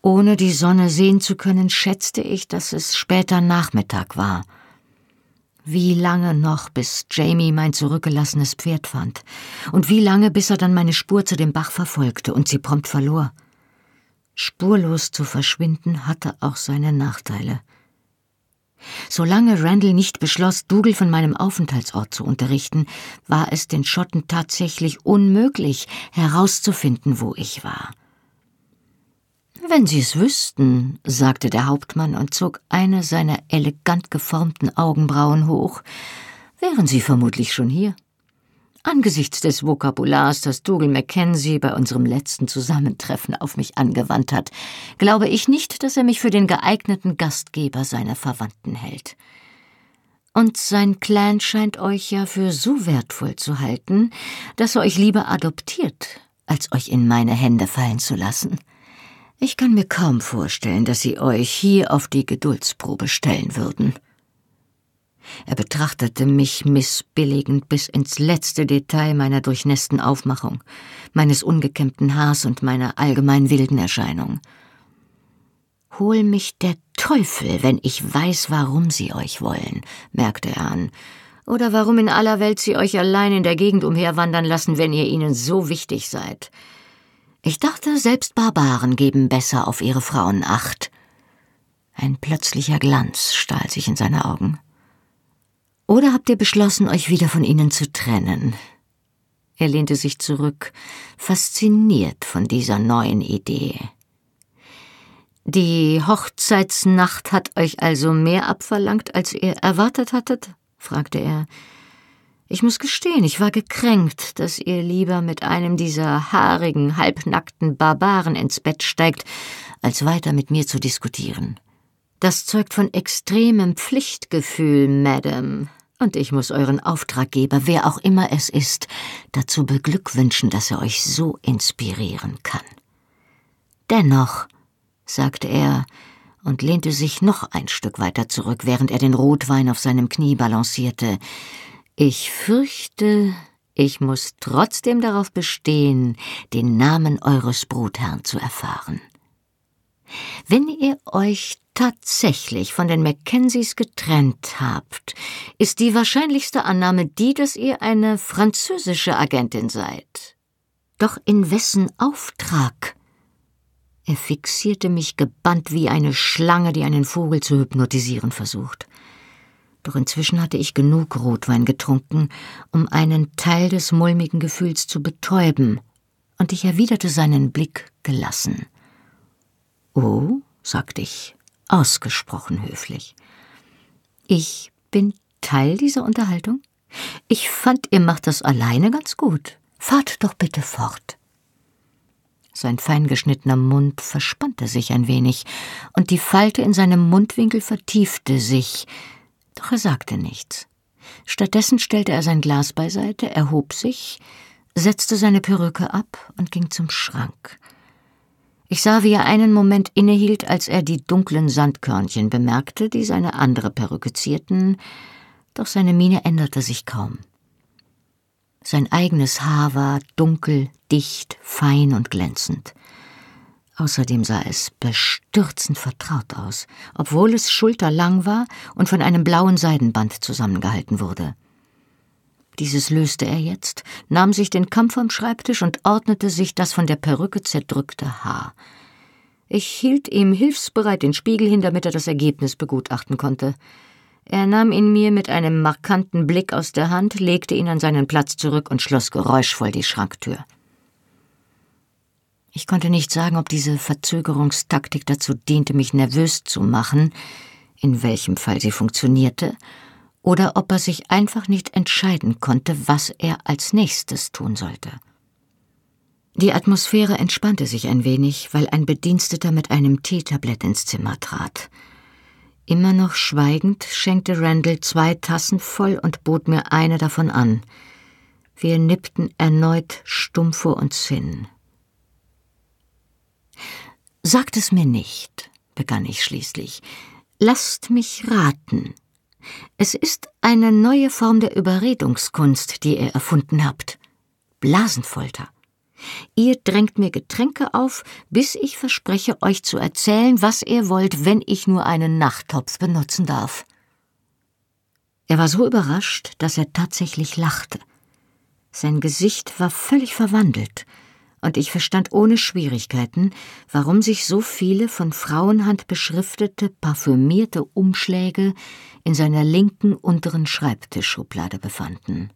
Ohne die Sonne sehen zu können, schätzte ich, dass es später Nachmittag war. Wie lange noch, bis Jamie mein zurückgelassenes Pferd fand? Und wie lange, bis er dann meine Spur zu dem Bach verfolgte und sie prompt verlor? Spurlos zu verschwinden hatte auch seine Nachteile. Solange Randall nicht beschloss, Dougal von meinem Aufenthaltsort zu unterrichten, war es den Schotten tatsächlich unmöglich, herauszufinden, wo ich war. Wenn Sie es wüssten, sagte der Hauptmann und zog eine seiner elegant geformten Augenbrauen hoch, wären Sie vermutlich schon hier. Angesichts des Vokabulars, das Dougal Mackenzie bei unserem letzten Zusammentreffen auf mich angewandt hat, glaube ich nicht, dass er mich für den geeigneten Gastgeber seiner Verwandten hält. Und sein Clan scheint euch ja für so wertvoll zu halten, dass er euch lieber adoptiert, als euch in meine Hände fallen zu lassen. Ich kann mir kaum vorstellen, dass sie euch hier auf die Geduldsprobe stellen würden. Er betrachtete mich missbilligend bis ins letzte Detail meiner durchnässten Aufmachung, meines ungekämmten Haars und meiner allgemein wilden Erscheinung. Hol mich der Teufel, wenn ich weiß, warum sie euch wollen, merkte er an, oder warum in aller Welt sie euch allein in der Gegend umherwandern lassen, wenn ihr ihnen so wichtig seid. Ich dachte, selbst Barbaren geben besser auf ihre Frauen acht. Ein plötzlicher Glanz stahl sich in seine Augen. Oder habt ihr beschlossen, euch wieder von ihnen zu trennen? Er lehnte sich zurück, fasziniert von dieser neuen Idee. Die Hochzeitsnacht hat euch also mehr abverlangt, als ihr erwartet hattet? fragte er. Ich muss gestehen, ich war gekränkt, dass ihr lieber mit einem dieser haarigen, halbnackten Barbaren ins Bett steigt, als weiter mit mir zu diskutieren. Das zeugt von extremem Pflichtgefühl, Madame, und ich muss euren Auftraggeber, wer auch immer es ist, dazu beglückwünschen, dass er euch so inspirieren kann. Dennoch, sagte er und lehnte sich noch ein Stück weiter zurück, während er den Rotwein auf seinem Knie balancierte, ich fürchte, ich muss trotzdem darauf bestehen, den Namen eures Brutherrn zu erfahren. Wenn ihr euch tatsächlich von den Mackenzies getrennt habt, ist die wahrscheinlichste Annahme die, dass ihr eine französische Agentin seid. Doch in wessen Auftrag? Er fixierte mich gebannt wie eine Schlange, die einen Vogel zu hypnotisieren versucht. Doch inzwischen hatte ich genug Rotwein getrunken, um einen Teil des mulmigen Gefühls zu betäuben, und ich erwiderte seinen Blick gelassen. Oh, sagte ich, ausgesprochen höflich. Ich bin Teil dieser Unterhaltung? Ich fand, ihr macht das alleine ganz gut. Fahrt doch bitte fort. Sein feingeschnittener Mund verspannte sich ein wenig, und die Falte in seinem Mundwinkel vertiefte sich, doch er sagte nichts. Stattdessen stellte er sein Glas beiseite, erhob sich, setzte seine Perücke ab und ging zum Schrank. Ich sah, wie er einen Moment innehielt, als er die dunklen Sandkörnchen bemerkte, die seine andere Perücke zierten, doch seine Miene änderte sich kaum. Sein eigenes Haar war dunkel, dicht, fein und glänzend. Außerdem sah es bestürzend vertraut aus, obwohl es schulterlang war und von einem blauen Seidenband zusammengehalten wurde. Dieses löste er jetzt, nahm sich den Kamm vom Schreibtisch und ordnete sich das von der Perücke zerdrückte Haar. Ich hielt ihm hilfsbereit den Spiegel hin, damit er das Ergebnis begutachten konnte. Er nahm ihn mir mit einem markanten Blick aus der Hand, legte ihn an seinen Platz zurück und schloss geräuschvoll die Schranktür. Ich konnte nicht sagen, ob diese Verzögerungstaktik dazu diente, mich nervös zu machen, in welchem Fall sie funktionierte, oder ob er sich einfach nicht entscheiden konnte, was er als nächstes tun sollte. Die Atmosphäre entspannte sich ein wenig, weil ein Bediensteter mit einem Teetablett ins Zimmer trat. Immer noch schweigend schenkte Randall zwei Tassen voll und bot mir eine davon an. Wir nippten erneut stumm vor uns hin. Sagt es mir nicht, begann ich schließlich, Lasst mich raten. Es ist eine neue Form der Überredungskunst, die ihr erfunden habt. Blasenfolter. Ihr drängt mir Getränke auf, bis ich verspreche, euch zu erzählen, was ihr wollt, wenn ich nur einen Nachttopf benutzen darf. Er war so überrascht, dass er tatsächlich lachte. Sein Gesicht war völlig verwandelt, und ich verstand ohne Schwierigkeiten, warum sich so viele von Frauenhand beschriftete, parfümierte Umschläge in seiner linken unteren Schreibtischschublade befanden.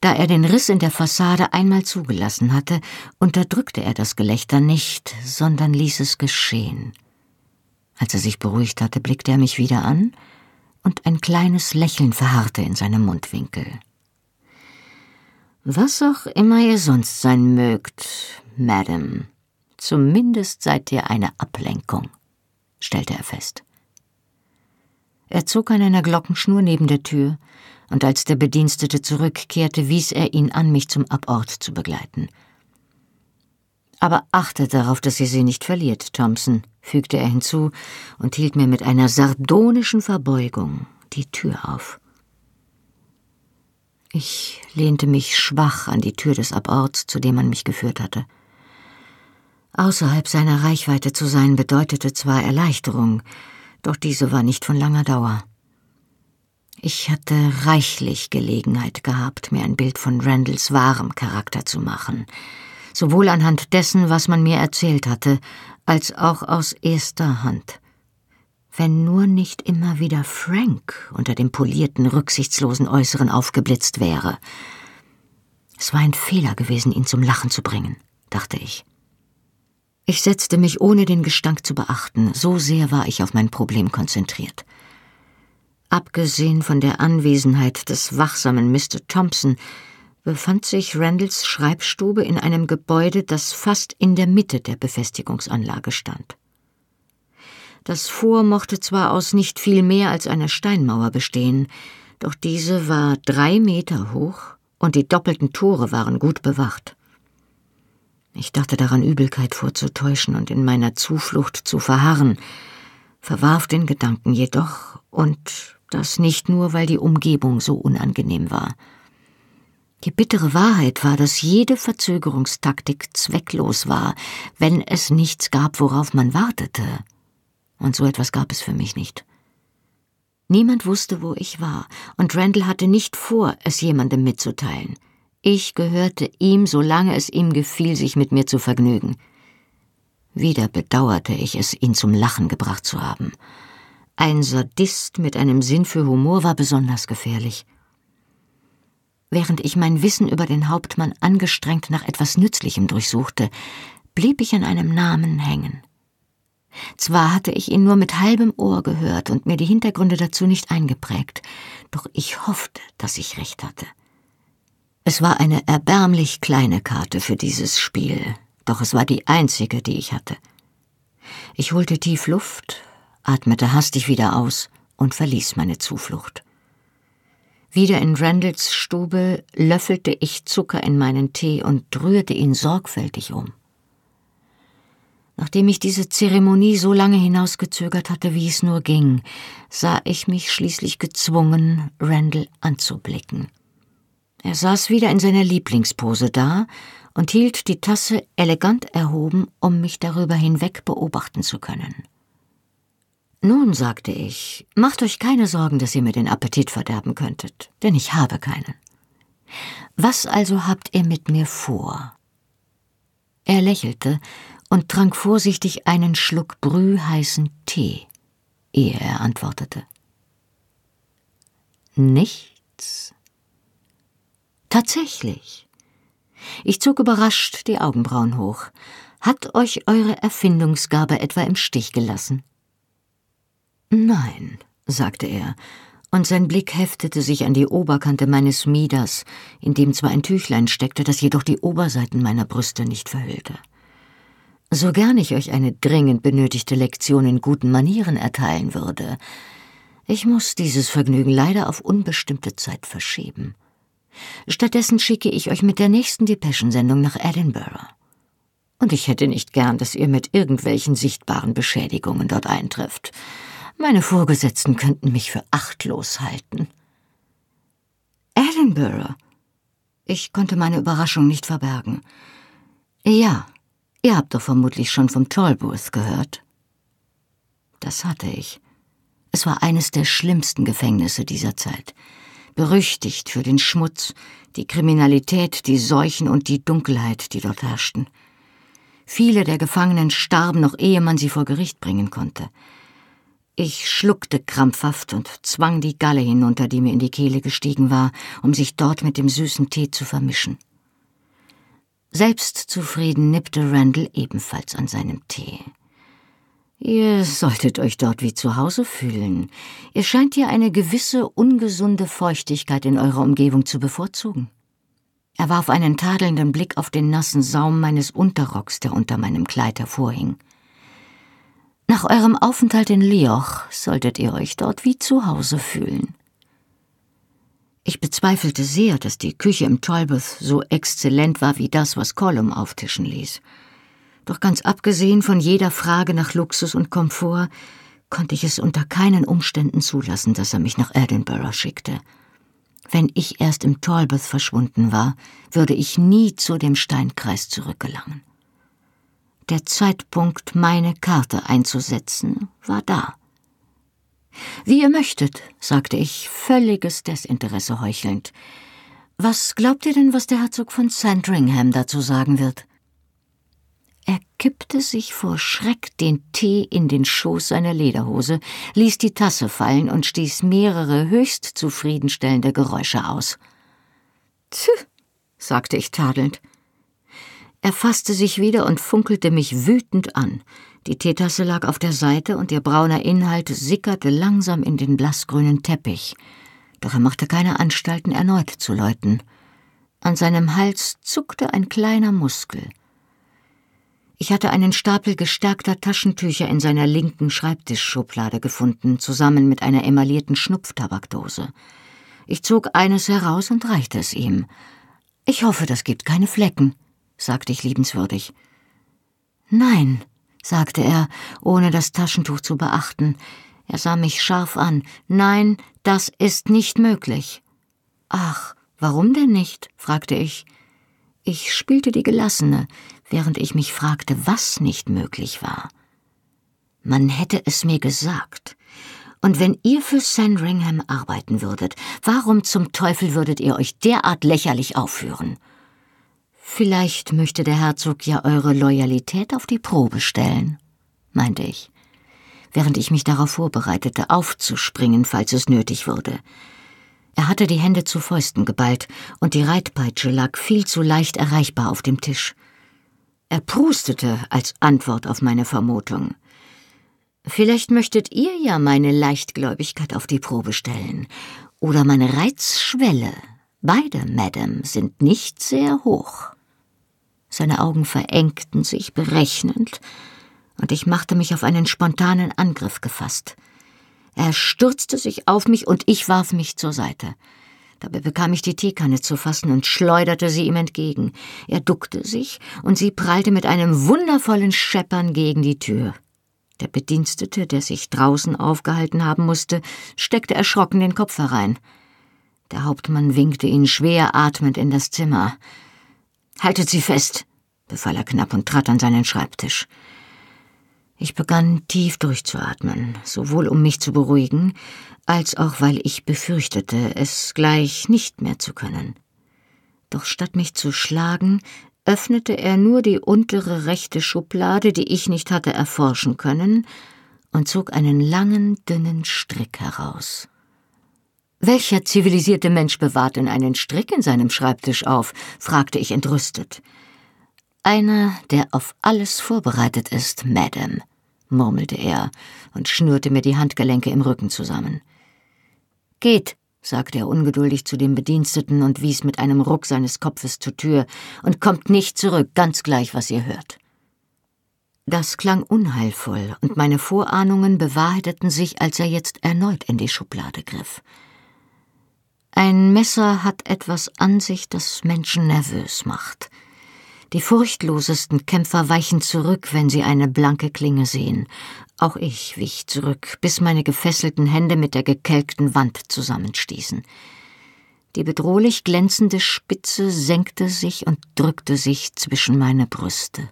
Da er den Riss in der Fassade einmal zugelassen hatte, unterdrückte er das Gelächter nicht, sondern ließ es geschehen. Als er sich beruhigt hatte, blickte er mich wieder an, und ein kleines Lächeln verharrte in seinem Mundwinkel. Was auch immer ihr sonst sein mögt, Madame, zumindest seid ihr eine Ablenkung, stellte er fest. Er zog an einer Glockenschnur neben der Tür, und als der Bedienstete zurückkehrte, wies er ihn an, mich zum Abort zu begleiten. Aber achtet darauf, dass ihr sie nicht verliert, Thompson, fügte er hinzu und hielt mir mit einer sardonischen Verbeugung die Tür auf. Ich lehnte mich schwach an die Tür des Aborts, zu dem man mich geführt hatte. Außerhalb seiner Reichweite zu sein bedeutete zwar Erleichterung, doch diese war nicht von langer Dauer. Ich hatte reichlich Gelegenheit gehabt, mir ein Bild von Randalls wahrem Charakter zu machen, sowohl anhand dessen, was man mir erzählt hatte, als auch aus erster Hand wenn nur nicht immer wieder Frank unter dem polierten, rücksichtslosen Äußeren aufgeblitzt wäre. Es war ein Fehler gewesen, ihn zum Lachen zu bringen, dachte ich. Ich setzte mich ohne den Gestank zu beachten, so sehr war ich auf mein Problem konzentriert. Abgesehen von der Anwesenheit des wachsamen Mr. Thompson befand sich Randalls Schreibstube in einem Gebäude, das fast in der Mitte der Befestigungsanlage stand. Das Vor mochte zwar aus nicht viel mehr als einer Steinmauer bestehen, doch diese war drei Meter hoch und die doppelten Tore waren gut bewacht. Ich dachte daran, Übelkeit vorzutäuschen und in meiner Zuflucht zu verharren, verwarf den Gedanken jedoch, und das nicht nur, weil die Umgebung so unangenehm war. Die bittere Wahrheit war, dass jede Verzögerungstaktik zwecklos war, wenn es nichts gab, worauf man wartete und so etwas gab es für mich nicht. Niemand wusste, wo ich war, und Randall hatte nicht vor, es jemandem mitzuteilen. Ich gehörte ihm, solange es ihm gefiel, sich mit mir zu vergnügen. Wieder bedauerte ich es, ihn zum Lachen gebracht zu haben. Ein Sadist mit einem Sinn für Humor war besonders gefährlich. Während ich mein Wissen über den Hauptmann angestrengt nach etwas Nützlichem durchsuchte, blieb ich an einem Namen hängen. Zwar hatte ich ihn nur mit halbem Ohr gehört und mir die Hintergründe dazu nicht eingeprägt, doch ich hoffte, dass ich recht hatte. Es war eine erbärmlich kleine Karte für dieses Spiel, doch es war die einzige, die ich hatte. Ich holte tief Luft, atmete hastig wieder aus und verließ meine Zuflucht. Wieder in Randalls Stube löffelte ich Zucker in meinen Tee und rührte ihn sorgfältig um. Nachdem ich diese Zeremonie so lange hinausgezögert hatte, wie es nur ging, sah ich mich schließlich gezwungen, Randall anzublicken. Er saß wieder in seiner Lieblingspose da und hielt die Tasse elegant erhoben, um mich darüber hinweg beobachten zu können. Nun, sagte ich, macht euch keine Sorgen, dass ihr mir den Appetit verderben könntet, denn ich habe keinen. Was also habt ihr mit mir vor? Er lächelte und trank vorsichtig einen Schluck brühheißen Tee, ehe er antwortete. Nichts. Tatsächlich. Ich zog überrascht die Augenbrauen hoch. Hat euch eure Erfindungsgabe etwa im Stich gelassen? Nein, sagte er, und sein Blick heftete sich an die Oberkante meines Mieders, in dem zwar ein Tüchlein steckte, das jedoch die Oberseiten meiner Brüste nicht verhüllte. So gern ich euch eine dringend benötigte Lektion in guten Manieren erteilen würde, ich muss dieses Vergnügen leider auf unbestimmte Zeit verschieben. Stattdessen schicke ich euch mit der nächsten Depeschensendung nach Edinburgh. Und ich hätte nicht gern, dass ihr mit irgendwelchen sichtbaren Beschädigungen dort eintrifft. Meine Vorgesetzten könnten mich für achtlos halten. Edinburgh. Ich konnte meine Überraschung nicht verbergen. Ja, ihr habt doch vermutlich schon vom Tolbooth gehört. Das hatte ich. Es war eines der schlimmsten Gefängnisse dieser Zeit. Berüchtigt für den Schmutz, die Kriminalität, die Seuchen und die Dunkelheit, die dort herrschten. Viele der Gefangenen starben noch ehe man sie vor Gericht bringen konnte. Ich schluckte krampfhaft und zwang die Galle hinunter, die mir in die Kehle gestiegen war, um sich dort mit dem süßen Tee zu vermischen. Selbstzufrieden nippte Randall ebenfalls an seinem Tee. Ihr solltet euch dort wie zu Hause fühlen. Ihr scheint ja eine gewisse ungesunde Feuchtigkeit in eurer Umgebung zu bevorzugen. Er warf einen tadelnden Blick auf den nassen Saum meines Unterrocks, der unter meinem Kleid hervorhing. Nach eurem Aufenthalt in Lioch solltet ihr euch dort wie zu Hause fühlen. Ich bezweifelte sehr, dass die Küche im Talbot so exzellent war wie das, was Colum auftischen ließ. Doch ganz abgesehen von jeder Frage nach Luxus und Komfort, konnte ich es unter keinen Umständen zulassen, dass er mich nach Edinburgh schickte. Wenn ich erst im Talbot verschwunden war, würde ich nie zu dem Steinkreis zurückgelangen. Der Zeitpunkt, meine Karte einzusetzen, war da. Wie ihr möchtet, sagte ich, völliges Desinteresse heuchelnd. Was glaubt ihr denn, was der Herzog von Sandringham dazu sagen wird? Er kippte sich vor Schreck den Tee in den Schoß seiner Lederhose, ließ die Tasse fallen und stieß mehrere höchst zufriedenstellende Geräusche aus. Tch, sagte ich tadelnd. Er fasste sich wieder und funkelte mich wütend an. Die Teetasse lag auf der Seite und ihr brauner Inhalt sickerte langsam in den blassgrünen Teppich. Doch er machte keine Anstalten, erneut zu läuten. An seinem Hals zuckte ein kleiner Muskel. Ich hatte einen Stapel gestärkter Taschentücher in seiner linken Schreibtischschublade gefunden, zusammen mit einer emaillierten Schnupftabakdose. Ich zog eines heraus und reichte es ihm. Ich hoffe, das gibt keine Flecken sagte ich liebenswürdig. Nein, sagte er, ohne das Taschentuch zu beachten. Er sah mich scharf an. Nein, das ist nicht möglich. Ach, warum denn nicht? fragte ich. Ich spielte die Gelassene, während ich mich fragte, was nicht möglich war. Man hätte es mir gesagt. Und wenn ihr für Sandringham arbeiten würdet, warum zum Teufel würdet ihr euch derart lächerlich aufführen? Vielleicht möchte der Herzog ja eure Loyalität auf die Probe stellen, meinte ich, während ich mich darauf vorbereitete, aufzuspringen, falls es nötig würde. Er hatte die Hände zu Fäusten geballt, und die Reitpeitsche lag viel zu leicht erreichbar auf dem Tisch. Er prustete als Antwort auf meine Vermutung. Vielleicht möchtet ihr ja meine Leichtgläubigkeit auf die Probe stellen, oder meine Reizschwelle. Beide, Madame, sind nicht sehr hoch. Seine Augen verengten sich berechnend, und ich machte mich auf einen spontanen Angriff gefasst. Er stürzte sich auf mich und ich warf mich zur Seite. Dabei bekam ich die Teekanne zu fassen und schleuderte sie ihm entgegen. Er duckte sich und sie prallte mit einem wundervollen Scheppern gegen die Tür. Der Bedienstete, der sich draußen aufgehalten haben musste, steckte erschrocken den Kopf herein. Der Hauptmann winkte ihn schwer atmend in das Zimmer. Haltet sie fest, befahl er knapp und trat an seinen Schreibtisch. Ich begann tief durchzuatmen, sowohl um mich zu beruhigen, als auch weil ich befürchtete, es gleich nicht mehr zu können. Doch statt mich zu schlagen, öffnete er nur die untere rechte Schublade, die ich nicht hatte erforschen können, und zog einen langen, dünnen Strick heraus. Welcher zivilisierte Mensch bewahrt denn einen Strick in seinem Schreibtisch auf? fragte ich entrüstet. Einer, der auf alles vorbereitet ist, Madame, murmelte er und schnürte mir die Handgelenke im Rücken zusammen. Geht, sagte er ungeduldig zu dem Bediensteten und wies mit einem Ruck seines Kopfes zur Tür, und kommt nicht zurück, ganz gleich, was ihr hört. Das klang unheilvoll, und meine Vorahnungen bewahrheiteten sich, als er jetzt erneut in die Schublade griff. Ein Messer hat etwas an sich, das Menschen nervös macht. Die furchtlosesten Kämpfer weichen zurück, wenn sie eine blanke Klinge sehen. Auch ich wich zurück, bis meine gefesselten Hände mit der gekelkten Wand zusammenstießen. Die bedrohlich glänzende Spitze senkte sich und drückte sich zwischen meine Brüste.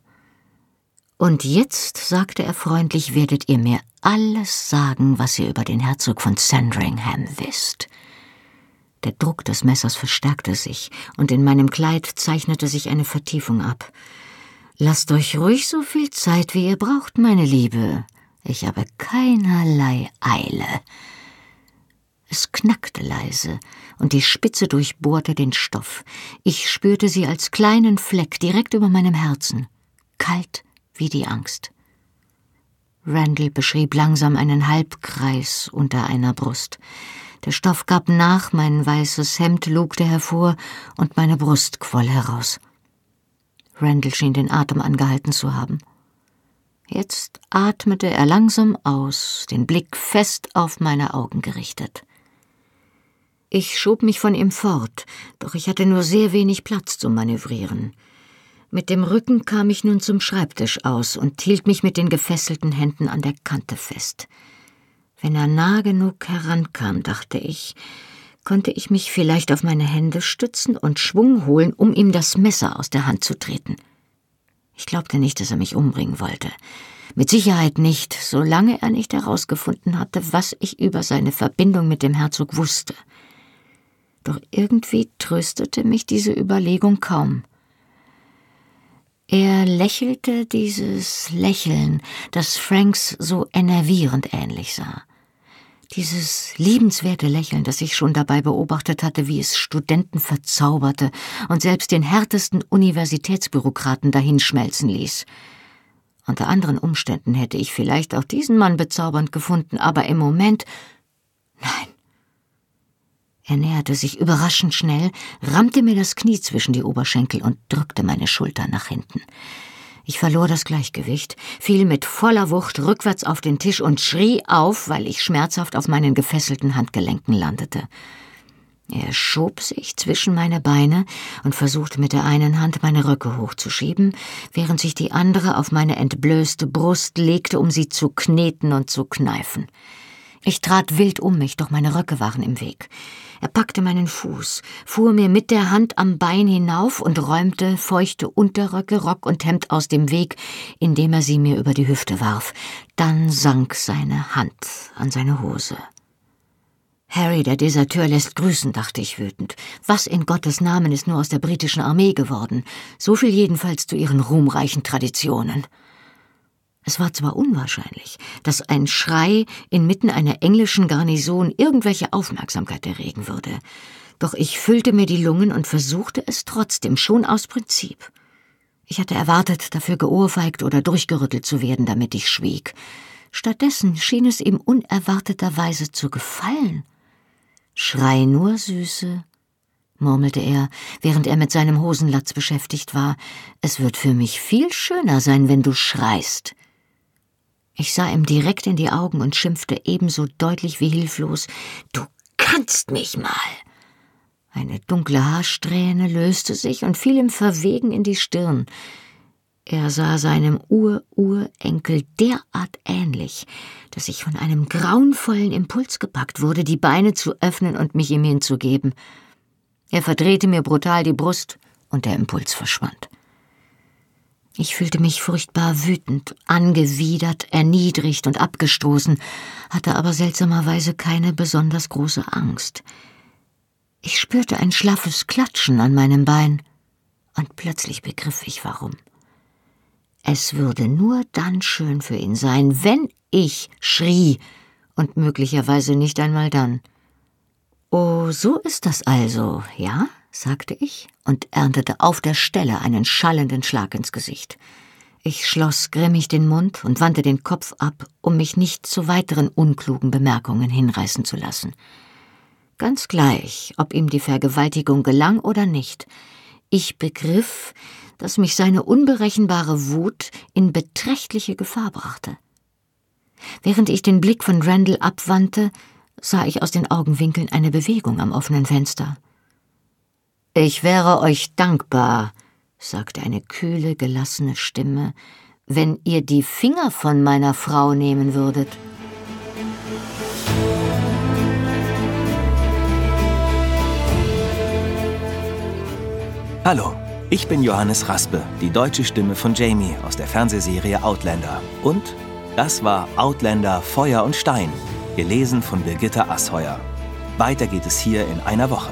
Und jetzt, sagte er freundlich, werdet ihr mir alles sagen, was ihr über den Herzog von Sandringham wisst. Der Druck des Messers verstärkte sich, und in meinem Kleid zeichnete sich eine Vertiefung ab. Lasst euch ruhig so viel Zeit, wie ihr braucht, meine Liebe. Ich habe keinerlei Eile. Es knackte leise, und die Spitze durchbohrte den Stoff. Ich spürte sie als kleinen Fleck direkt über meinem Herzen, kalt wie die Angst. Randall beschrieb langsam einen Halbkreis unter einer Brust. Der Stoff gab nach, mein weißes Hemd lugte hervor und meine Brust quoll heraus. Randall schien den Atem angehalten zu haben. Jetzt atmete er langsam aus, den Blick fest auf meine Augen gerichtet. Ich schob mich von ihm fort, doch ich hatte nur sehr wenig Platz zum Manövrieren. Mit dem Rücken kam ich nun zum Schreibtisch aus und hielt mich mit den gefesselten Händen an der Kante fest. Wenn er nah genug herankam, dachte ich, konnte ich mich vielleicht auf meine Hände stützen und Schwung holen, um ihm das Messer aus der Hand zu treten. Ich glaubte nicht, dass er mich umbringen wollte. Mit Sicherheit nicht, solange er nicht herausgefunden hatte, was ich über seine Verbindung mit dem Herzog wusste. Doch irgendwie tröstete mich diese Überlegung kaum. Er lächelte dieses Lächeln, das Franks so enervierend ähnlich sah. Dieses liebenswerte Lächeln, das ich schon dabei beobachtet hatte, wie es Studenten verzauberte und selbst den härtesten Universitätsbürokraten dahinschmelzen ließ. Unter anderen Umständen hätte ich vielleicht auch diesen Mann bezaubernd gefunden, aber im Moment nein. Er näherte sich überraschend schnell, rammte mir das Knie zwischen die Oberschenkel und drückte meine Schulter nach hinten. Ich verlor das Gleichgewicht, fiel mit voller Wucht rückwärts auf den Tisch und schrie auf, weil ich schmerzhaft auf meinen gefesselten Handgelenken landete. Er schob sich zwischen meine Beine und versuchte mit der einen Hand meine Röcke hochzuschieben, während sich die andere auf meine entblößte Brust legte, um sie zu kneten und zu kneifen. Ich trat wild um mich, doch meine Röcke waren im Weg. Er packte meinen Fuß, fuhr mir mit der Hand am Bein hinauf und räumte feuchte Unterröcke, Rock und Hemd aus dem Weg, indem er sie mir über die Hüfte warf. Dann sank seine Hand an seine Hose. Harry, der Deserteur, lässt grüßen, dachte ich wütend. Was in Gottes Namen ist nur aus der britischen Armee geworden? So viel jedenfalls zu ihren ruhmreichen Traditionen. Es war zwar unwahrscheinlich, dass ein Schrei inmitten einer englischen Garnison irgendwelche Aufmerksamkeit erregen würde, doch ich füllte mir die Lungen und versuchte es trotzdem, schon aus Prinzip. Ich hatte erwartet, dafür geohrfeigt oder durchgerüttelt zu werden, damit ich schwieg. Stattdessen schien es ihm unerwarteterweise zu gefallen. Schrei nur, Süße, murmelte er, während er mit seinem Hosenlatz beschäftigt war. Es wird für mich viel schöner sein, wenn du schreist. Ich sah ihm direkt in die Augen und schimpfte ebenso deutlich wie hilflos Du kannst mich mal. Eine dunkle Haarsträhne löste sich und fiel ihm verwegen in die Stirn. Er sah seinem Ur-Urenkel derart ähnlich, dass ich von einem grauenvollen Impuls gepackt wurde, die Beine zu öffnen und mich ihm hinzugeben. Er verdrehte mir brutal die Brust, und der Impuls verschwand. Ich fühlte mich furchtbar wütend, angewidert, erniedrigt und abgestoßen, hatte aber seltsamerweise keine besonders große Angst. Ich spürte ein schlaffes Klatschen an meinem Bein, und plötzlich begriff ich warum. Es würde nur dann schön für ihn sein, wenn ich schrie, und möglicherweise nicht einmal dann. Oh, so ist das also, ja? Sagte ich und erntete auf der Stelle einen schallenden Schlag ins Gesicht. Ich schloss grimmig den Mund und wandte den Kopf ab, um mich nicht zu weiteren unklugen Bemerkungen hinreißen zu lassen. Ganz gleich, ob ihm die Vergewaltigung gelang oder nicht, ich begriff, dass mich seine unberechenbare Wut in beträchtliche Gefahr brachte. Während ich den Blick von Randall abwandte, sah ich aus den Augenwinkeln eine Bewegung am offenen Fenster. Ich wäre euch dankbar, sagte eine kühle, gelassene Stimme, wenn ihr die Finger von meiner Frau nehmen würdet. Hallo, ich bin Johannes Raspe, die deutsche Stimme von Jamie aus der Fernsehserie Outlander. Und das war Outlander Feuer und Stein, gelesen von Birgitta Asheuer. Weiter geht es hier in einer Woche.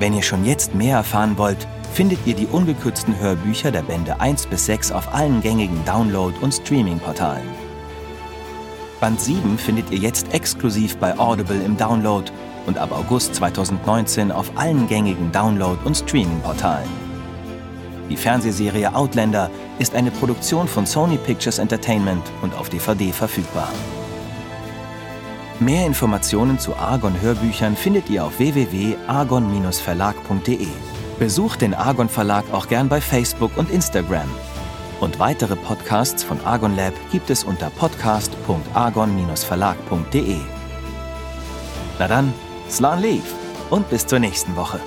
Wenn ihr schon jetzt mehr erfahren wollt, findet ihr die ungekürzten Hörbücher der Bände 1 bis 6 auf allen gängigen Download- und Streaming-Portalen. Band 7 findet ihr jetzt exklusiv bei Audible im Download und ab August 2019 auf allen gängigen Download- und Streaming-Portalen. Die Fernsehserie Outlander ist eine Produktion von Sony Pictures Entertainment und auf DVD verfügbar. Mehr Informationen zu Argon Hörbüchern findet ihr auf www.argon-verlag.de. Besucht den Argon Verlag auch gern bei Facebook und Instagram. Und weitere Podcasts von Argon Lab gibt es unter podcast.argon-verlag.de. Na dann, Slan Leaf und bis zur nächsten Woche.